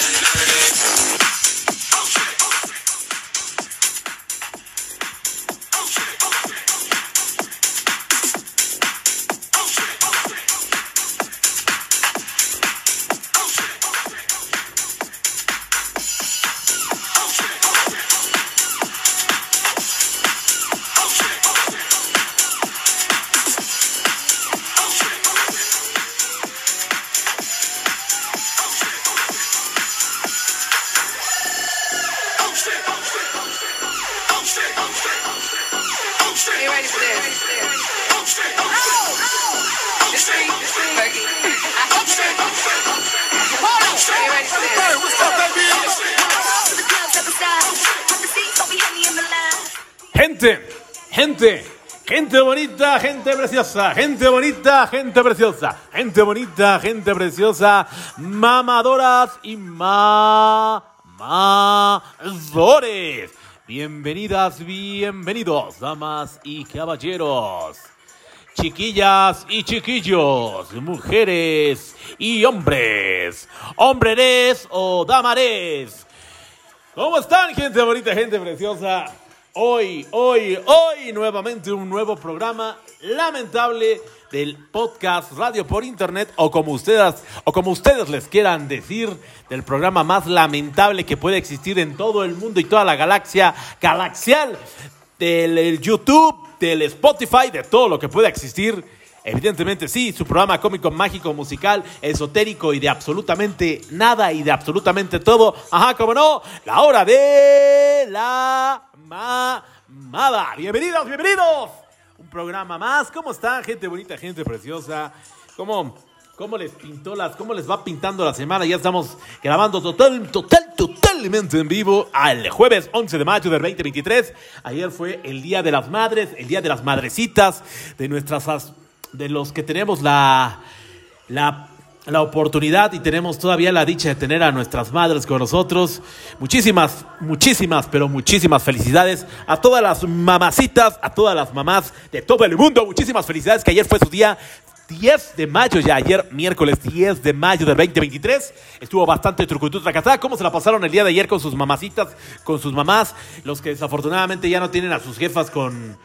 Gente, preciosa, gente bonita, gente preciosa, gente bonita, gente preciosa, mamadoras y mamadores. Bienvenidas, bienvenidos, damas y caballeros, chiquillas y chiquillos, mujeres y hombres, hombres o damares. ¿Cómo están, gente bonita, gente preciosa? Hoy, hoy, hoy, nuevamente un nuevo programa lamentable del podcast Radio por Internet o como ustedes, o como ustedes les quieran decir, del programa más lamentable que puede existir en todo el mundo y toda la galaxia galaxial, del el YouTube, del Spotify, de todo lo que pueda existir. Evidentemente sí, su programa cómico, mágico, musical, esotérico y de absolutamente nada y de absolutamente todo. Ajá, como no, la hora de la mamada. Bienvenidos, bienvenidos. Un programa más. ¿Cómo están, gente bonita, gente preciosa? ¿Cómo, cómo les pintó las, cómo les va pintando la semana? Ya estamos grabando total, total, totalmente en vivo al jueves 11 de mayo del 2023. Ayer fue el Día de las Madres, el Día de las Madrecitas, de nuestras de los que tenemos la, la, la, oportunidad y tenemos todavía la dicha de tener a nuestras madres con nosotros. Muchísimas, muchísimas, pero muchísimas felicidades a todas las mamacitas, a todas las mamás de todo el mundo. Muchísimas felicidades que ayer fue su día 10 de mayo, ya ayer, miércoles 10 de mayo del 2023. Estuvo bastante trucutú tracatá. ¿Cómo se la pasaron el día de ayer con sus mamacitas, con sus mamás? Los que desafortunadamente ya no tienen a sus jefas con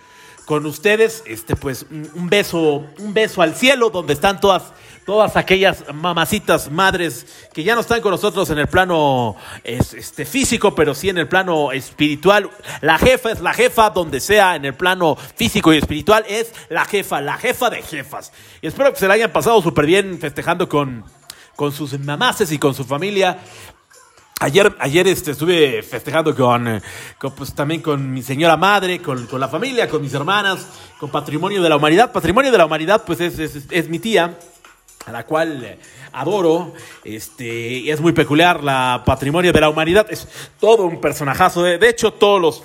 con ustedes, este pues un beso, un beso al cielo donde están todas todas aquellas mamacitas madres que ya no están con nosotros en el plano este físico, pero sí en el plano espiritual. La jefa es la jefa donde sea en el plano físico y espiritual es la jefa, la jefa de jefas. Y espero que se la hayan pasado súper bien festejando con con sus mamaces y con su familia. Ayer, ayer este, estuve festejando con, con, pues, también con mi señora madre, con, con, la familia, con mis hermanas, con Patrimonio de la Humanidad. Patrimonio de la Humanidad, pues es, es, es mi tía, a la cual adoro. Este, es muy peculiar la Patrimonio de la Humanidad. Es todo un personajazo. De, de hecho, todos los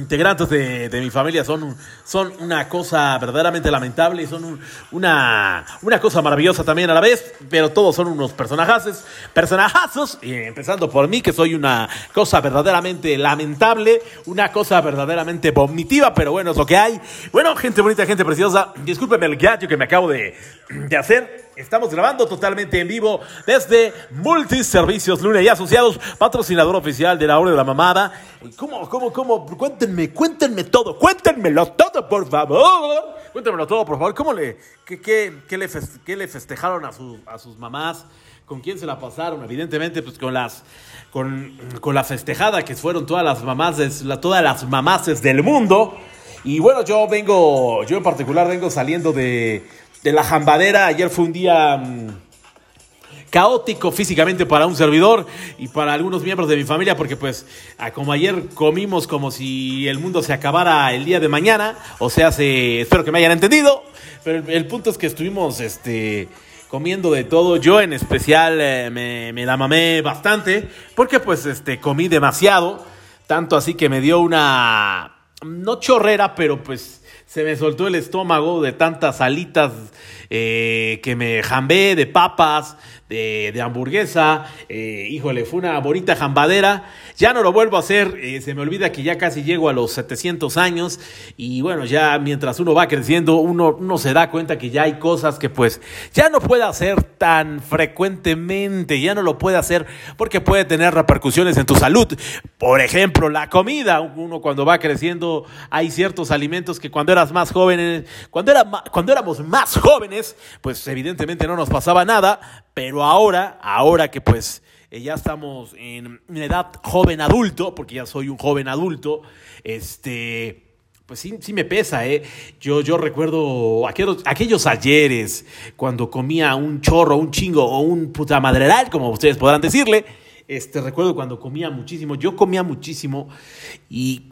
integrantes de, de, mi familia son, son una cosa verdaderamente lamentable y son un, una, una cosa maravillosa también a la vez, pero todos son unos personajazos, personajazos, y empezando por mí, que soy una cosa verdaderamente lamentable, una cosa verdaderamente vomitiva, pero bueno, es lo que hay. Bueno, gente bonita, gente preciosa, discúlpenme el gallo que me acabo de, de hacer. Estamos grabando totalmente en vivo desde Multiservicios Luna y Asociados, patrocinador oficial de la Hora de la Mamada. ¿Cómo, cómo, cómo? Cuéntenme, cuéntenme todo, cuéntenmelo todo, por favor. Cuéntenmelo todo, por favor. ¿Cómo le, qué, qué, qué le, qué le festejaron a, su, a sus mamás? ¿Con quién se la pasaron? Evidentemente, pues con las, con, con la festejada que fueron todas las mamás, todas las mamaces del mundo. Y bueno, yo vengo, yo en particular vengo saliendo de de la jambadera. Ayer fue un día mmm, caótico físicamente para un servidor y para algunos miembros de mi familia, porque pues como ayer comimos como si el mundo se acabara el día de mañana, o sea, se, espero que me hayan entendido, pero el, el punto es que estuvimos este, comiendo de todo, yo en especial eh, me, me, la mamé bastante, porque pues este, comí demasiado, tanto así que me dio una, no chorrera, pero pues se me soltó el estómago de tantas alitas eh, que me jambé de papas, de, de hamburguesa. Eh, híjole, fue una bonita jambadera. Ya no lo vuelvo a hacer. eh, se me olvida que ya casi llego a los 700 años. Y bueno, ya mientras uno va creciendo, uno, uno se da cuenta que ya hay cosas que pues ya no puede hacer tan frecuentemente. Ya no lo puede hacer porque puede tener repercusiones en tu salud. Por ejemplo, la comida. Uno cuando va creciendo hay ciertos alimentos que cuando eras más joven, cuando, era cuando éramos más jóvenes, pues evidentemente no nos pasaba nada. Pero ahora, ahora que pues eh, ya estamos en una edad joven adulto, porque ya soy un joven adulto, este, pues sí, sí me pesa, ¿eh? Yo, yo recuerdo aquellos, aquellos ayeres cuando comía un chorro, un chingo o un puta madreral, como ustedes podrán decirle. Este, recuerdo cuando comía muchísimo, yo comía muchísimo y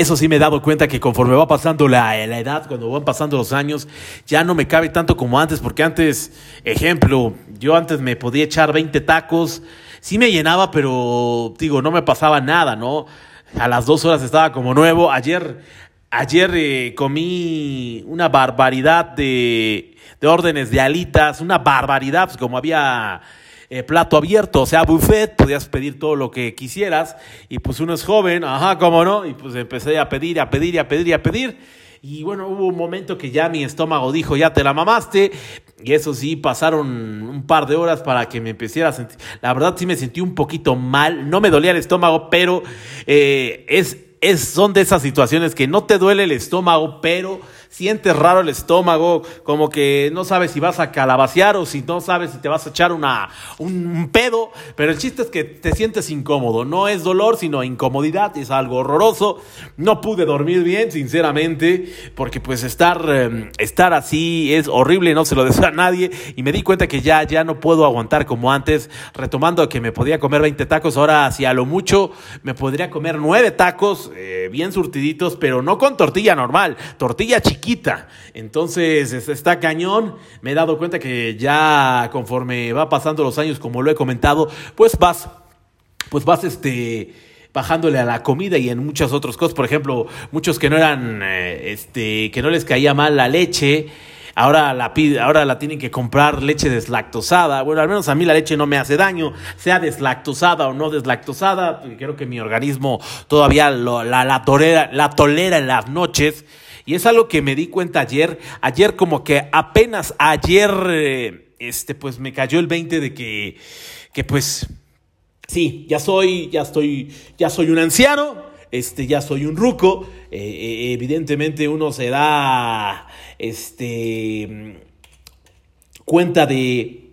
eso sí me he dado cuenta que conforme va pasando la, la edad, cuando van pasando los años, ya no me cabe tanto como antes, porque antes, ejemplo, yo antes me podía echar 20 tacos, sí me llenaba, pero digo, no me pasaba nada, ¿no? A las dos horas estaba como nuevo. Ayer, ayer eh, comí una barbaridad de, de órdenes de alitas, una barbaridad, pues como había eh, plato abierto, o sea, buffet, podías pedir todo lo que quisieras, y pues uno es joven, ajá, cómo no, y pues empecé a pedir, a pedir, a pedir, a pedir, y bueno, hubo un momento que ya mi estómago dijo, ya te la mamaste, y eso sí, pasaron un par de horas para que me empezara a sentir, la verdad sí me sentí un poquito mal, no me dolía el estómago, pero eh, es, es, son de esas situaciones que no te duele el estómago, pero sientes raro el estómago, como que no sabes si vas a calabacear o si no sabes si te vas a echar una, un, pedo, pero el chiste es que te sientes incómodo, no es dolor, sino incomodidad, es algo horroroso, no pude dormir bien, sinceramente, porque pues estar, eh, estar así es horrible, no se lo deseo a nadie, y me di cuenta que ya, ya no puedo aguantar como antes, retomando que me podía comer 20 tacos, ahora si a lo mucho me podría comer 9 tacos, eh, bien surtiditos, pero no con tortilla normal, tortilla chiquita. Entonces es- está cañón. Me he dado cuenta que ya conforme va pasando los años, como lo he comentado, pues vas, pues vas este bajándole a la comida y en muchas otras cosas. Por ejemplo, muchos que no eran, eh, este, que no les caía mal la leche. Ahora la, ahora la tienen que comprar leche deslactosada. Bueno, al menos a mí la leche no me hace daño, sea deslactosada o no deslactosada. Creo que mi organismo todavía la, la tolera en las noches. Y es algo que me di cuenta ayer. Ayer como que apenas ayer, eh, este, pues me cayó el 20 de que, que pues, sí, ya soy, ya estoy, ya soy un anciano, este, ya soy un ruco. Eh, eh, evidentemente uno se da, este, cuenta de,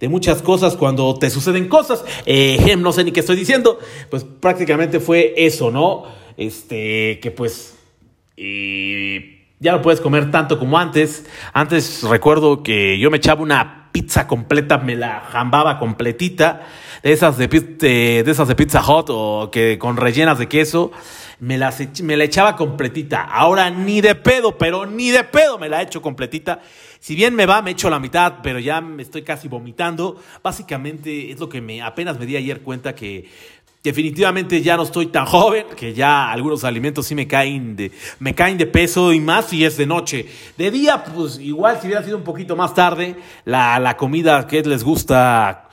de muchas cosas cuando te suceden cosas. Eh, no sé ni qué estoy diciendo. Pues prácticamente fue eso, ¿no? Este, que pues y ya no puedes comer tanto como antes. Antes recuerdo que yo me echaba una pizza completa, me la jambaba completita, de esas de, de, esas de Pizza Hut o que con rellenas de queso, me, las me la echaba completita. Ahora ni de pedo, pero ni de pedo me la echo completita. Si bien me va, me echo la mitad, pero ya me estoy casi vomitando. Básicamente es lo que me apenas me di ayer cuenta que Definitivamente ya no estoy tan joven, que ya algunos alimentos sí me caen de, me caen de peso y más si es de noche. De día, pues igual si hubiera sido un poquito más tarde, la, la comida que les gusta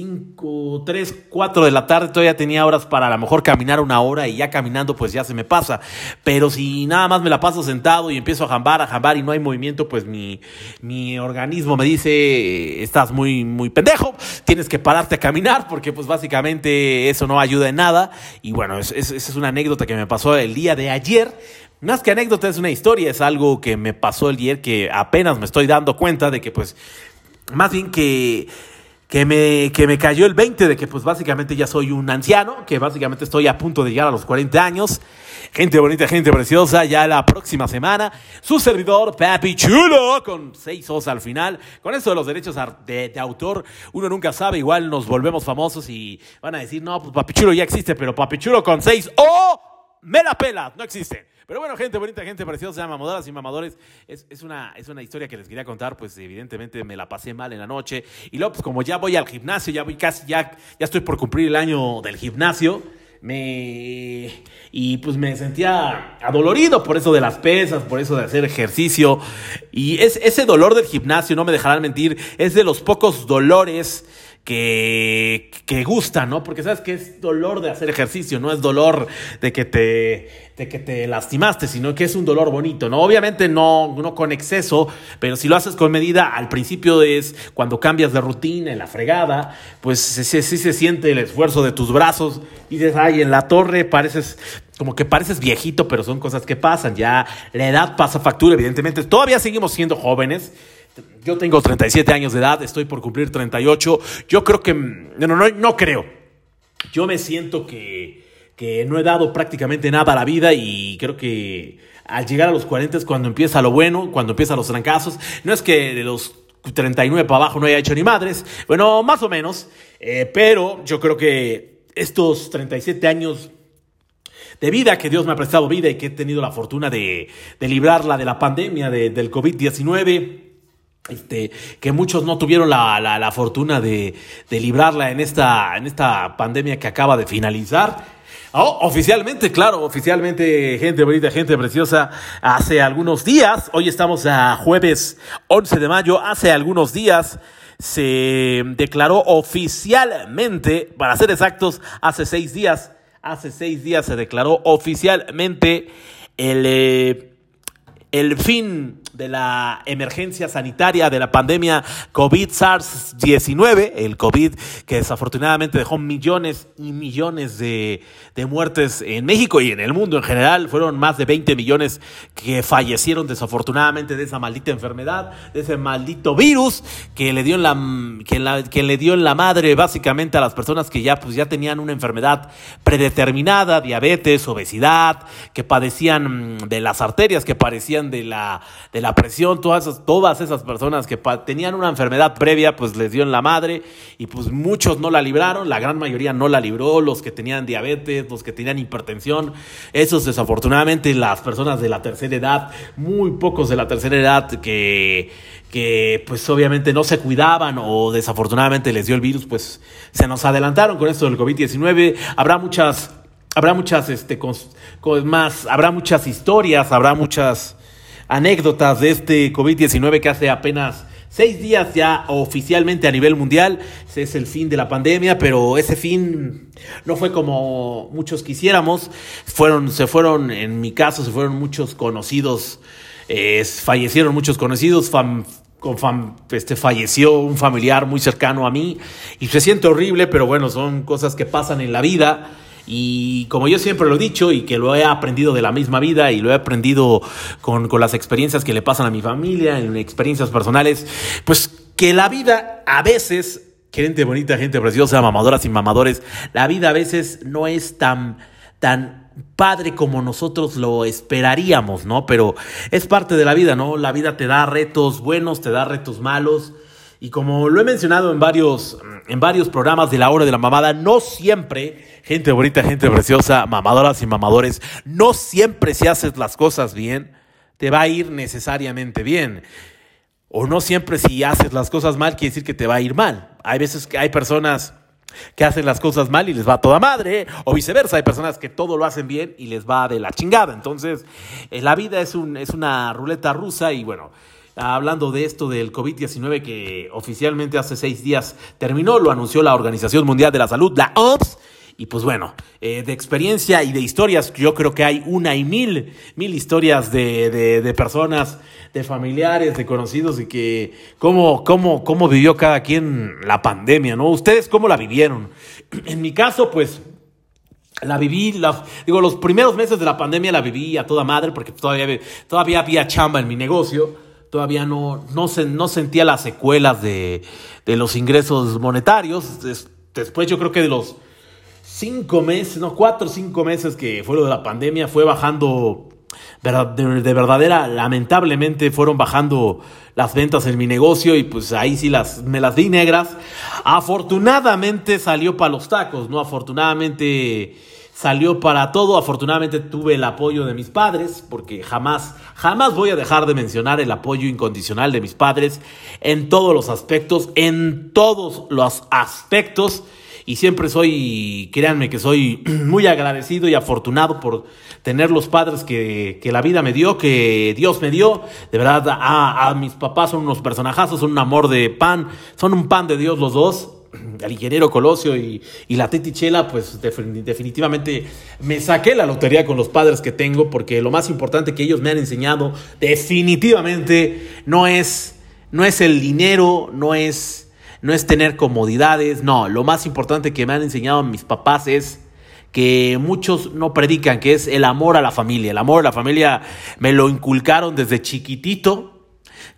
5, 3, 4 de la tarde, todavía tenía horas para a lo mejor caminar una hora y ya caminando pues ya se me pasa. Pero si nada más me la paso sentado y empiezo a jambar, a jambar y no hay movimiento, pues mi, mi organismo me dice, estás muy, muy pendejo, tienes que pararte a caminar porque pues básicamente eso no ayuda en nada. Y bueno, esa es, una anécdota que me pasó el día de ayer. Más que anécdota, es una historia, es algo que me pasó el día que apenas me estoy dando cuenta de que pues, más bien que que me, que me cayó el 20 de que pues básicamente ya soy un anciano, que básicamente estoy a punto de llegar a los 40 años. Gente bonita, gente preciosa, ya la próxima semana, su servidor Papi Chulo, con seis os al final. Con eso de los derechos de autor, uno nunca sabe, igual nos volvemos famosos y van a decir, no, pues Papi Chulo ya existe, pero Papi Chulo con seis o me la pela, no existe. Pero bueno, gente bonita, gente preciosa, mamadoras y mamadores, es, es, una, es una historia que les quería contar, pues evidentemente me la pasé mal en la noche. Y luego, pues como ya voy al gimnasio, ya voy casi, ya, ya estoy por cumplir el año del gimnasio, me y pues me sentía adolorido por eso de las pesas, por eso de hacer ejercicio y es, ese dolor del gimnasio, no me dejarán mentir, es de los pocos dolores que, que gusta, ¿no? Porque sabes que es dolor de hacer ejercicio, no es dolor de que te, de que te lastimaste, sino que es un dolor bonito, ¿no? Obviamente no, no con exceso, pero si lo haces con medida, al principio es cuando cambias de rutina, en la fregada, pues sí, sí se siente el esfuerzo de tus brazos y dices, ay, en la torre pareces como que pareces viejito, pero son cosas que pasan, ya la edad pasa factura, evidentemente, todavía seguimos siendo jóvenes, yo tengo 37 años de edad, estoy por cumplir 38. Yo creo que, no, no, no creo. Yo me siento que, que no he dado prácticamente nada a la vida y creo que al llegar a los 40 es cuando empieza lo bueno, cuando empiezan los trancazos. No es que de los 39 para abajo no haya hecho ni madres, bueno, más o menos, eh, pero yo creo que estos 37 años de vida que Dios me ha prestado vida y que he tenido la fortuna de, de librarla de la pandemia del COVID-19 este, que muchos no tuvieron la, la, fortuna de, de, librarla en esta, en esta pandemia que acaba de finalizar. Oh, oficialmente, claro, oficialmente, gente bonita, gente preciosa, hace algunos días, hoy estamos a jueves 11 de mayo, hace algunos días se declaró oficialmente, para ser exactos, hace seis días, hace seis días se declaró oficialmente el, eh, el fin de la emergencia sanitaria de la pandemia COVID-SARS-19, el COVID que desafortunadamente dejó millones y millones de, de, muertes en México y en el mundo en general. Fueron más de 20 millones que fallecieron desafortunadamente de esa maldita enfermedad, de ese maldito virus que le dio en la, que le dio en la madre básicamente a las personas que ya, pues, ya tenían una enfermedad predeterminada, diabetes, obesidad, que padecían de las arterias, que padecían de la, la presión, todas esas, todas esas personas que tenían una enfermedad previa, pues les dio en la madre y pues muchos no la libraron, la gran mayoría no la libró, los que tenían diabetes, los que tenían hipertensión, esos desafortunadamente las personas de la tercera edad, muy pocos de la tercera edad que, que pues obviamente no se cuidaban o desafortunadamente les dio el virus, pues se nos adelantaron con esto del COVID-19, habrá muchas habrá muchas este más habrá muchas historias habrá muchas anécdotas de este COVID-19 que hace apenas seis días ya oficialmente a nivel mundial. Es el fin de la pandemia, pero ese fin no fue como muchos quisiéramos. Fueron, se fueron, en mi caso, se fueron muchos conocidos, eh, fallecieron muchos conocidos, este, falleció un familiar muy cercano a mí y se siente horrible, pero bueno, son cosas que pasan en la vida. Y como yo siempre lo he dicho y que lo he aprendido de la misma vida y lo he aprendido con, las experiencias que le pasan a mi familia, en experiencias personales, pues que la vida a veces, gente bonita, gente preciosa, mamadoras y mamadores, la vida a veces no es tan, tan padre como nosotros lo esperaríamos, ¿no? Pero es parte de la vida, ¿no? La vida te da retos buenos, te da retos malos. Y como lo he mencionado en varios, en varios programas de la hora de la mamada, no siempre gente bonita, gente preciosa, mamadoras y mamadores, no siempre si haces las cosas bien, te va a ir necesariamente bien. O no siempre si haces las cosas mal quiere decir que te va a ir mal. Hay veces que hay personas que hacen las cosas mal y les va toda madre, o viceversa, hay personas que todo lo hacen bien y les va de la chingada. Entonces, eh, la vida es, un, es una ruleta rusa y bueno, hablando de esto del COVID-19 que oficialmente hace seis días terminó, lo anunció la Organización Mundial de la Salud, la OMS, y pues bueno, eh, de experiencia y de historias, yo creo que hay una y mil, mil historias de, de, personas, de familiares, de conocidos y que cómo, cómo, cómo vivió cada quien la pandemia, ¿no? ¿Ustedes cómo la vivieron? En mi caso, pues la viví, digo, los primeros meses de la pandemia la viví a toda madre porque todavía, todavía había chamba en mi negocio, todavía no, no, no sentía las secuelas de, de los ingresos monetarios. Después yo creo que de los cinco meses, no, cuatro o cinco meses que fue lo de la pandemia, fue bajando, de, de, verdadera, lamentablemente fueron bajando las ventas en mi negocio y pues ahí sí las, me las di negras. Afortunadamente salió para los tacos, ¿no? Afortunadamente salió para todo. Afortunadamente tuve el apoyo de mis padres, porque jamás, jamás voy a dejar de mencionar el apoyo incondicional de mis padres en todos los aspectos, en todos los aspectos. y siempre soy, créanme que soy muy agradecido y afortunado por tener los padres que, que la vida me dio, que Dios me dio. De verdad, a, mis papás son unos personajazos, son un amor de pan, son un pan de Dios los dos el ingeniero Colosio y, y la Titi Chela, pues definitivamente me saqué la lotería con los padres que tengo, porque lo más importante que ellos me han enseñado definitivamente no es, no es el dinero, no es, no es tener comodidades, no, lo más importante que me han enseñado mis papás es que muchos no predican, que es el amor a la familia. El amor a la familia me lo inculcaron desde chiquitito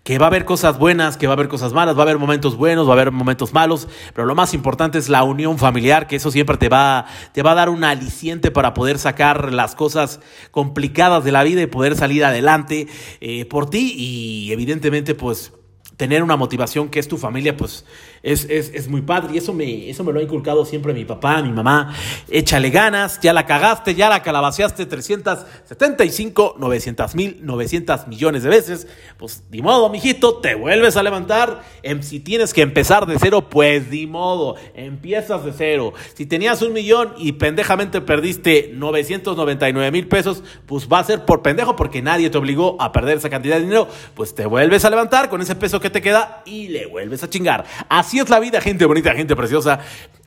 que va a haber cosas buenas, que va a haber cosas malas, va a haber momentos buenos, va a haber momentos malos, pero lo más importante es la unión familiar, que eso siempre te va, te va a dar un aliciente para poder sacar las cosas complicadas de la vida y poder salir adelante eh, por ti y evidentemente pues tener una motivación que es tu familia, pues es, es, muy padre y eso me, eso me lo ha inculcado siempre mi papá, mi mamá. Échale ganas, ya la cagaste, ya la calabaceaste 375, 900 mil, 900 millones de veces. Pues ni modo, mijito, te vuelves a levantar. Em, si tienes que empezar de cero, pues ni modo, empiezas de cero. Si tenías un millón y pendejamente perdiste 999 mil pesos, pues va a ser por pendejo porque nadie te obligó a perder esa cantidad de dinero. Pues te vuelves a levantar con ese peso que te queda y le vuelves a chingar. Así Así es la vida, gente bonita, gente preciosa.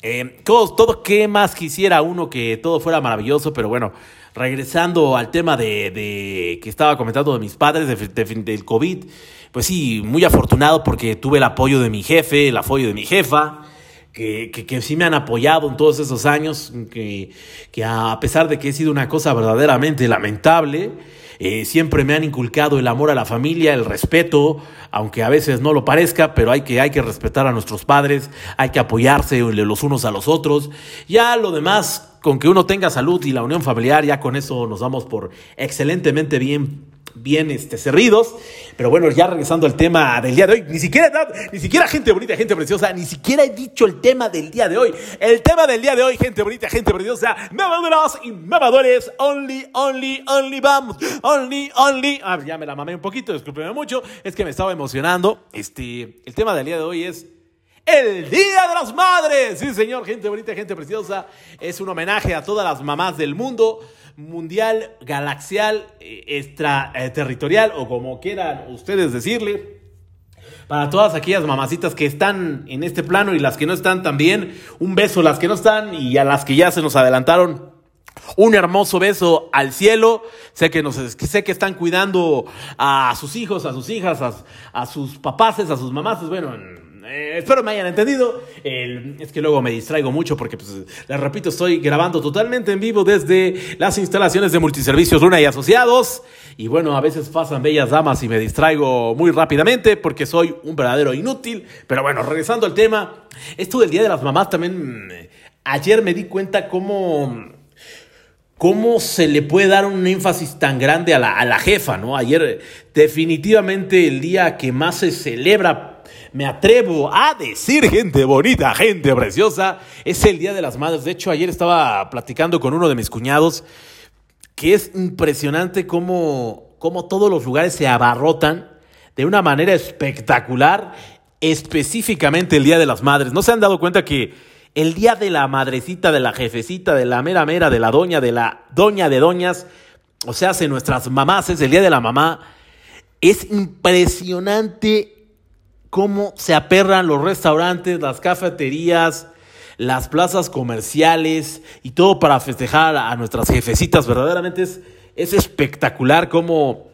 Eh, todo, todo, ¿qué más quisiera uno que todo fuera maravilloso? Pero bueno, regresando al tema de, que estaba comentando de mis padres, del COVID, pues sí, muy afortunado porque tuve el apoyo de mi jefe, el apoyo de mi jefa. Que, que, sí me han apoyado en todos esos años, que, que a pesar de que he sido una cosa verdaderamente lamentable, eh, siempre me han inculcado el amor a la familia, el respeto, aunque a veces no lo parezca, pero hay que, hay que respetar a nuestros padres, hay que apoyarse los unos a los otros. Ya lo demás, con que uno tenga salud y la unión familiar, ya con eso nos damos por excelentemente bien bien este, cerridos. Pero bueno, ya regresando al tema del día de hoy, ni siquiera, ni siquiera gente bonita, gente preciosa, ni siquiera he dicho el tema del día de hoy. El tema del día de hoy, gente bonita, gente preciosa, mamadoras y mamadores, only, only, only, vamos, only, only. Ah, ya me la mamé un poquito, discúlpeme mucho, es que me estaba emocionando. Este, el tema del día de hoy es el Día de las Madres. Sí, señor, gente bonita, gente preciosa. Es un homenaje a todas las mamás del mundo mundial, galaxial, eh, extraterritorial o como quieran ustedes decirle. Para todas aquellas mamacitas que están en este plano y las que no están también, un beso a las que no están y a las que ya se nos adelantaron. Un hermoso beso al cielo. Sé que, nos, sé que están cuidando a sus hijos, a sus hijas, a, sus papás, a sus mamás. Bueno, eh, espero me hayan entendido. es que luego me distraigo mucho porque, pues, les repito, estoy grabando totalmente en vivo desde las instalaciones de Multiservicios Luna y Asociados. Y bueno, a veces pasan bellas damas y me distraigo muy rápidamente porque soy un verdadero inútil. Pero bueno, regresando al tema, esto del Día de las Mamás también, mm, ayer me di cuenta cómo... ¿Cómo se le puede dar un énfasis tan grande a la, a la jefa, no? Ayer, definitivamente, el día que más se celebra me atrevo a decir, gente bonita, gente preciosa, es el Día de las Madres. De hecho, ayer estaba platicando con uno de mis cuñados que es impresionante cómo, cómo todos los lugares se abarrotan de una manera espectacular, específicamente el Día de las Madres. ¿No se han dado cuenta que el Día de la Madrecita, de la Jefecita, de la Mera Mera, de la Doña, de la Doña de Doñas, o sea, hace nuestras mamás, es el Día de la Mamá, es impresionante cómo se aperran los restaurantes, las cafeterías, las plazas comerciales y todo para festejar a nuestras jefecitas. Verdaderamente es, es espectacular cómo,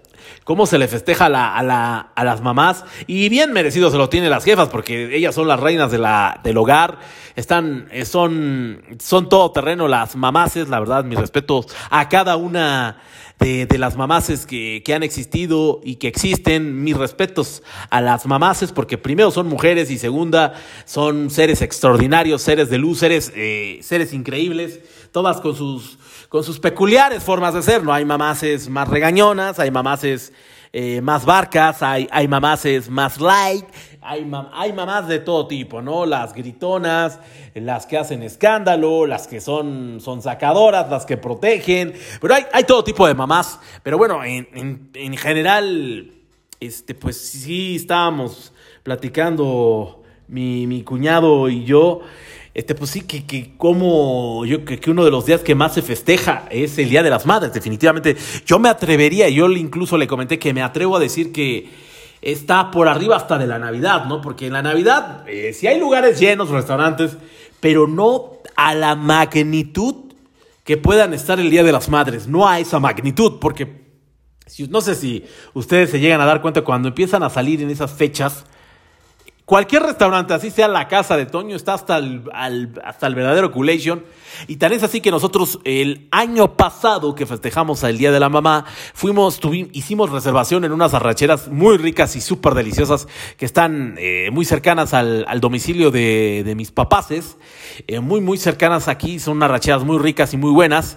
cómo se le festeja a, la, a, las mamás. Y bien merecido se lo tienen las jefas, porque ellas son las reinas de la, del hogar. Están, son, son todo terreno las mamaces, la verdad, mis respetos a cada una de, las mamaces que, que, han existido y que existen. Mis respetos a las mamaces, porque primero son mujeres y segunda son seres extraordinarios, seres de luz, seres, eh, seres increíbles, todas con sus, con sus peculiares formas de ser. No hay mamaces más regañonas, hay mamaces eh, más barcas, hay, hay mamaces más light hay, hay mamás de todo tipo, ¿no? Las gritonas, las que hacen escándalo, las que son, son sacadoras, las que protegen, pero hay, hay todo tipo de mamás. Pero bueno, en, en, general, este, pues sí estábamos platicando mi, mi cuñado y yo este, pues sí, que, que como yo que, que uno de los días que más se festeja es el Día de las Madres, definitivamente. Yo me atrevería, yo incluso le comenté que me atrevo a decir que está por arriba hasta de la Navidad, ¿no? Porque en la Navidad, eh, sí hay lugares llenos, restaurantes, pero no a la magnitud que puedan estar el Día de las Madres, no a esa magnitud, porque no sé si ustedes se llegan a dar cuenta cuando empiezan a salir en esas fechas, Cualquier restaurante, así sea la casa de Toño, está hasta el, hasta el verdadero culation. Y tal es así que nosotros el año pasado que festejamos el Día de la Mamá, fuimos, hicimos reservación en unas arracheras muy ricas y súper deliciosas que están eh, muy cercanas al, domicilio de, mis papaces. Eh, muy, muy cercanas aquí, son unas arracheras muy ricas y muy buenas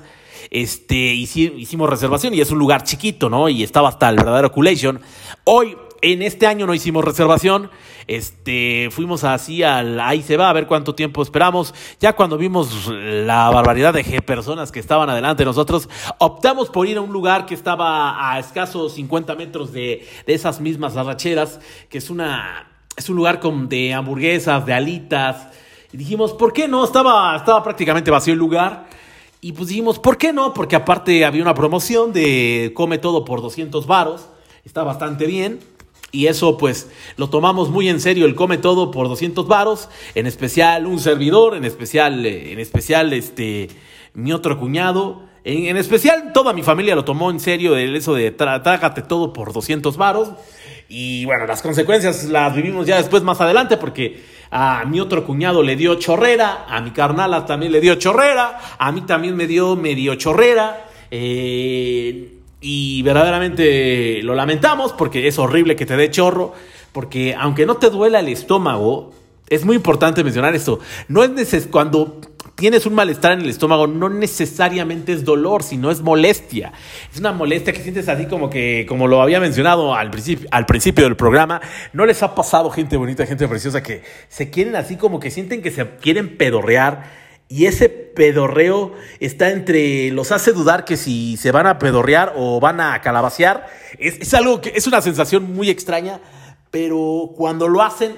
este, hicimos reservación y es un lugar chiquito, ¿no? Y estaba hasta el verdadero culation. Hoy, en este año no hicimos reservación, este, fuimos así al, ahí se va a ver cuánto tiempo esperamos. Ya cuando vimos la barbaridad de personas que estaban adelante de nosotros, optamos por ir a un lugar que estaba a escasos 50 metros de, de esas mismas arracheras, que es una, es un lugar con, de hamburguesas, de alitas. Y dijimos, ¿por qué no? Estaba, estaba prácticamente vacío el lugar. Y pues dijimos, ¿por qué no? Porque aparte había una promoción de come todo por 200 varos. Está bastante bien. Y eso pues lo tomamos muy en serio, el come todo por 200 varos, en especial un servidor, en especial, eh, en especial este, mi otro cuñado, en, especial toda mi familia lo tomó en serio, el eso de trágate todo por 200 varos. Y bueno, las consecuencias las vivimos ya después más adelante porque a mi otro cuñado le dio chorrera, a mi carnala también le dio chorrera, a mí también me dio medio chorrera. Eh, y verdaderamente lo lamentamos porque es horrible que te dé chorro, porque aunque no te duela el estómago, es muy importante mencionar esto, no es neces cuando tienes un malestar en el estómago, no necesariamente es dolor, sino es molestia. Es una molestia que sientes así como que, como lo había mencionado al al principio del programa, no les ha pasado gente bonita, gente preciosa que se quieren así como que sienten que se quieren pedorrear. Y ese pedorreo está entre, los hace dudar que si se van a pedorrear o van a calabacear. Es, es algo que es una sensación muy extraña, pero cuando lo hacen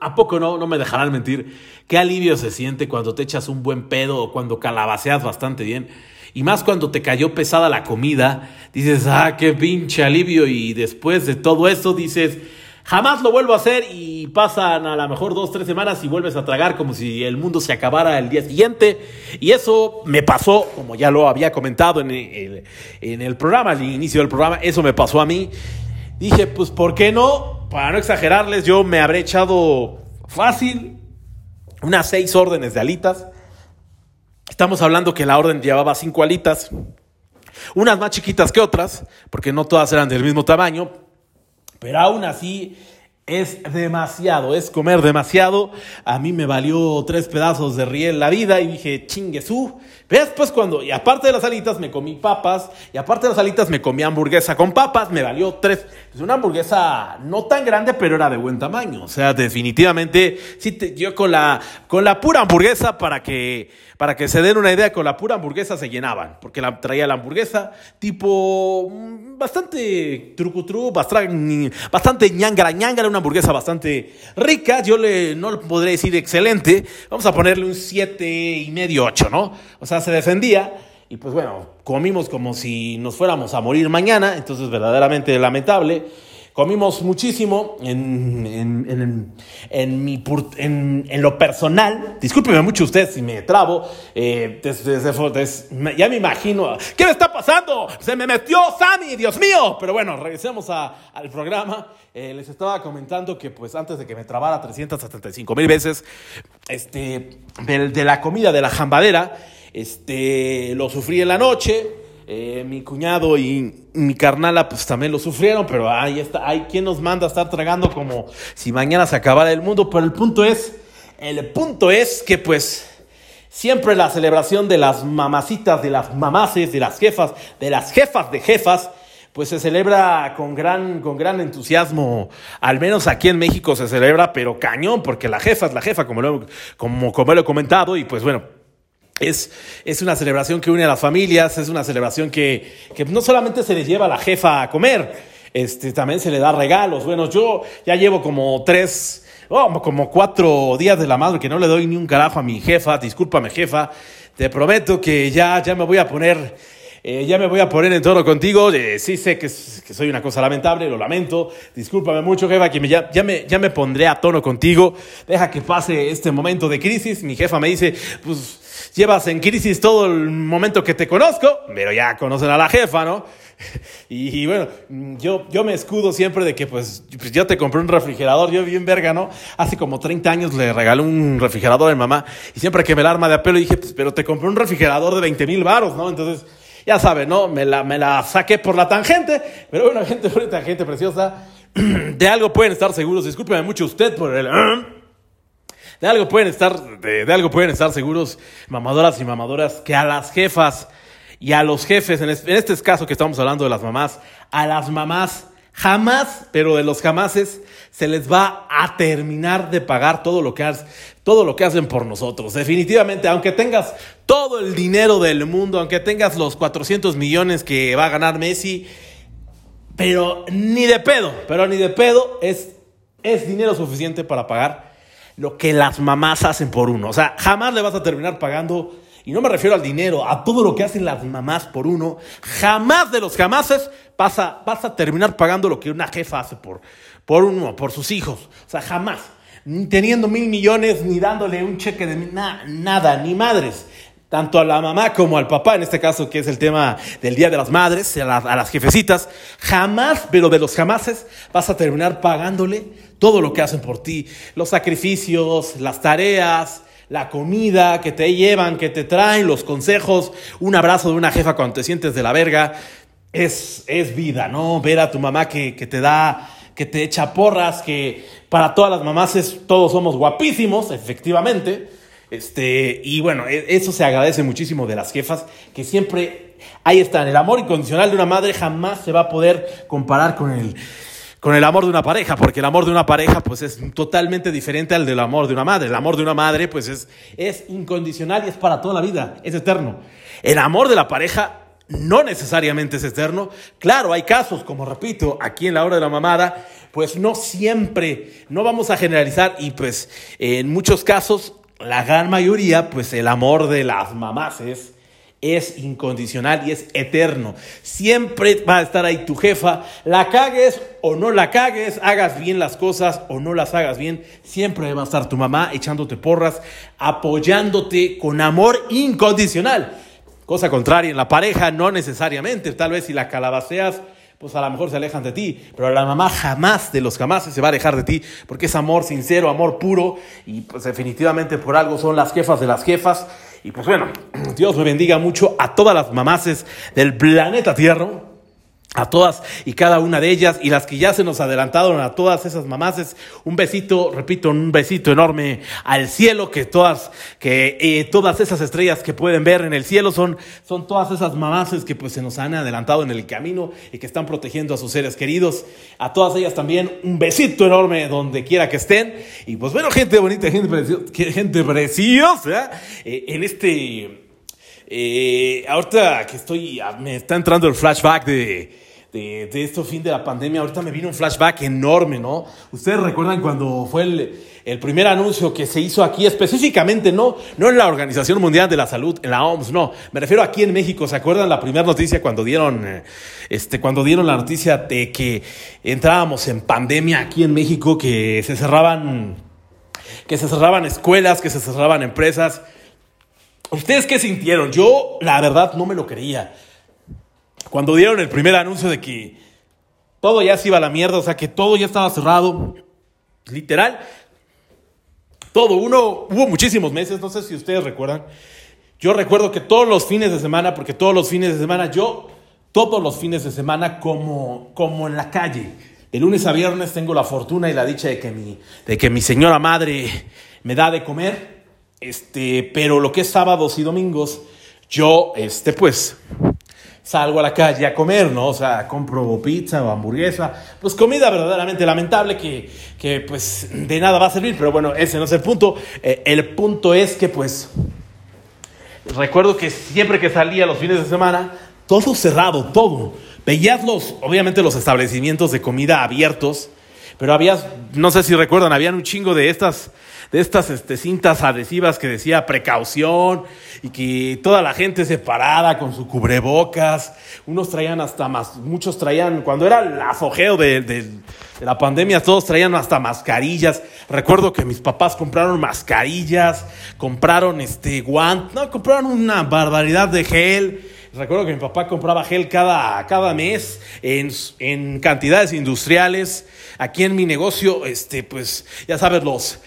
¿A poco no? No me dejarán mentir. Qué alivio se siente cuando te echas un buen pedo o cuando calabaceas bastante bien. Y más cuando te cayó pesada la comida. Dices, ah, qué pinche alivio. Y después de todo eso dices, jamás lo vuelvo a hacer. Y pasan a lo mejor dos, tres semanas y vuelves a tragar como si el mundo se acabara el día siguiente. Y eso me pasó, como ya lo había comentado en el, en el programa, al inicio del programa, eso me pasó a mí. Dije, pues, ¿por qué no? para no exagerarles, yo me habré echado fácil unas seis órdenes de alitas. Estamos hablando que la orden llevaba cinco alitas, unas más chiquitas que otras, porque no todas eran del mismo tamaño, pero aún así es demasiado, es comer demasiado. A mí me valió tres pedazos de riel la vida y dije, chinguesú. Después cuando, y aparte de las alitas me comí papas, y aparte de las alitas me comí hamburguesa con papas, me valió tres. Es una hamburguesa no tan grande, pero era de buen tamaño. O sea, definitivamente, sí, yo con la, con la pura hamburguesa para que para que se den una idea, con la pura hamburguesa se llenaban, porque la, traía la hamburguesa tipo mm, bastante trucutru, bastante, bastante ñangara ñangara, una hamburguesa bastante rica. Yo le, no le podré decir excelente, vamos a ponerle un siete y medio, ocho, ¿no? O sea, se defendía. Y pues bueno, comimos como si nos fuéramos a morir mañana, entonces verdaderamente lamentable. Comimos muchísimo en, en, en, mi, en, en, lo personal. Discúlpeme mucho usted si me trabo. Eh, ya me imagino. ¿Qué me está pasando? Se me metió Sammy, Dios mío. Pero bueno, regresemos a, al programa. Eh, les estaba comentando que pues antes de que me trabara 375 mil veces, este, de, de la comida de la jambadera, este, lo sufrí en la noche eh, mi cuñado y mi carnala pues también lo sufrieron, pero ahí está, hay quien nos manda a estar tragando como si mañana se acabara el mundo, pero el punto es, el punto es que pues siempre la celebración de las mamacitas, de las mamaces, de las jefas, de las jefas de jefas, pues se celebra con gran, con gran entusiasmo. Al menos aquí en México se celebra, pero cañón, porque la jefa es la jefa, como lo, como, como lo he comentado, y pues bueno, es, es, una celebración que une a las familias, es una celebración que, que, no solamente se le lleva a la jefa a comer, este, también se le da regalos. Bueno, yo ya llevo como tres oh, como cuatro días de la madre que no le doy ni un carajo a mi jefa, discúlpame jefa, te prometo que ya, ya me voy a poner, eh, ya me voy a poner en tono contigo, eh, sí sé que, que, soy una cosa lamentable, lo lamento, discúlpame mucho jefa, que me, ya, ya, me, ya me pondré a tono contigo, deja que pase este momento de crisis, mi jefa me dice, pues llevas en crisis todo el momento que te conozco, pero ya conocen a la jefa, ¿no? Y, bueno, yo, yo me escudo siempre de que pues, pues, yo te compré un refrigerador, yo bien verga, ¿no? Hace como 30 años le regalé un refrigerador a mi mamá y siempre que me la arma de apelo dije, pues, pero te compré un refrigerador de 20 mil baros, ¿no? Entonces, ya sabes, ¿no? Me la, me la saqué por la tangente, pero bueno, gente bonita, gente preciosa, de algo pueden estar seguros, discúlpeme mucho usted por el... De algo pueden estar, de, algo pueden estar seguros, mamadoras y mamadoras, que a las jefas y a los jefes, en este caso que estamos hablando de las mamás, a las mamás jamás, pero de los jamases, se les va a terminar de pagar todo lo que, hacen, todo lo que hacen por nosotros. Definitivamente, aunque tengas todo el dinero del mundo, aunque tengas los 400 millones que va a ganar Messi, pero ni de pedo, pero ni de pedo es, es dinero suficiente para pagar lo que las mamás hacen por uno. O sea, jamás le vas a terminar pagando y no me refiero al dinero, a todo lo que hacen las mamás por uno, jamás de los jamases vas a, vas a terminar pagando lo que una jefa hace por, por uno, por sus hijos. O sea, jamás. Ni teniendo mil millones, ni dándole un cheque de nada, ni madres. Tanto a la mamá como al papá, en este caso que es el tema del Día de las Madres, a, a las jefecitas, jamás, pero de los jamases, vas a terminar pagándole todo lo que hacen por ti. Los sacrificios, las tareas, la comida que te llevan, que te traen, los consejos, un abrazo de una jefa cuando te sientes de la verga, es, es vida, ¿no? Ver a tu mamá que, que te da, que te echa porras, que para todas las mamás es, todos somos guapísimos, efectivamente. Este, y bueno, e, eso se agradece muchísimo de las jefas, que siempre ahí están. El amor incondicional de una madre jamás se va a poder comparar con el con el amor de una pareja, porque el amor de una pareja pues es totalmente diferente al del amor de una madre. El amor de una madre pues es, es incondicional y es para toda la vida, es eterno. El amor de la pareja no necesariamente es eterno. Claro, hay casos, como repito, aquí en la hora de la mamada, pues no siempre, no vamos a generalizar y pues en muchos casos, la gran mayoría, pues el amor de las mamás es es incondicional y es eterno. Siempre va a estar ahí tu jefa, la cagues o no la cagues, hagas bien las cosas o no las hagas bien, siempre va a estar tu mamá echándote porras, apoyándote con amor incondicional. Cosa contraria en la pareja, no necesariamente, tal vez si la calabaceas, pues a lo mejor se alejan de ti, pero la mamá jamás de los jamás se va a alejar de ti, porque es amor sincero, amor puro, y pues definitivamente por algo son las jefas de las jefas, y pues bueno, Dios me bendiga mucho a todas las mamaces del planeta Tierra a todas y cada una de ellas y las que ya se nos adelantaron a todas esas mamaces un besito repito un besito enorme al cielo que todas que eh, todas esas estrellas que pueden ver en el cielo son son todas esas mamaces que pues se nos han adelantado en el camino y que están protegiendo a sus seres queridos. A todas ellas también un besito enorme donde quiera que estén. Y pues bueno gente bonita gente preciosa, gente preciosa eh, en este eh, ahorita que estoy, me está entrando el flashback de, de, de este fin de la pandemia, ahorita me vino un flashback enorme, ¿no? Ustedes recuerdan cuando fue el, el, primer anuncio que se hizo aquí, específicamente, no, no en la Organización Mundial de la Salud, en la OMS, no, me refiero aquí en México, ¿se acuerdan la primera noticia cuando dieron, eh, este, cuando dieron la noticia de que entrábamos en pandemia aquí en México, que se cerraban, que se cerraban escuelas, que se cerraban empresas? ¿Ustedes qué sintieron? Yo, la verdad, no me lo creía. Cuando dieron el primer anuncio de que todo ya se iba a la mierda, o sea, que todo ya estaba cerrado, literal, todo. Uno, hubo muchísimos meses, no sé si ustedes recuerdan. Yo recuerdo que todos los fines de semana, porque todos los fines de semana, yo, todos los fines de semana, como, como en la calle, de lunes a viernes tengo la fortuna y la dicha de que mi, de que mi señora madre me da de comer. Este, pero lo que es sábados y domingos, yo, este, pues, salgo a la calle a comer, ¿no? O sea, compro pizza o hamburguesa, pues comida verdaderamente lamentable que, que pues, de nada va a servir, pero bueno, ese no es el punto. Eh, el punto es que, pues, recuerdo que siempre que salía los fines de semana, todo cerrado, todo. Veías los, obviamente los establecimientos de comida abiertos, pero había, no sé si recuerdan, habían un chingo de estas, de estas este, cintas adhesivas que decía precaución y que toda la gente separada con su cubrebocas, unos traían hasta más, muchos traían, cuando era el afogeo de, de la pandemia, todos traían hasta mascarillas. Recuerdo que mis papás compraron mascarillas, compraron este no, compraron una barbaridad de gel Recuerdo que mi papá compraba gel cada, cada mes en, en cantidades industriales. Aquí en mi negocio, este, pues ya sabes, los,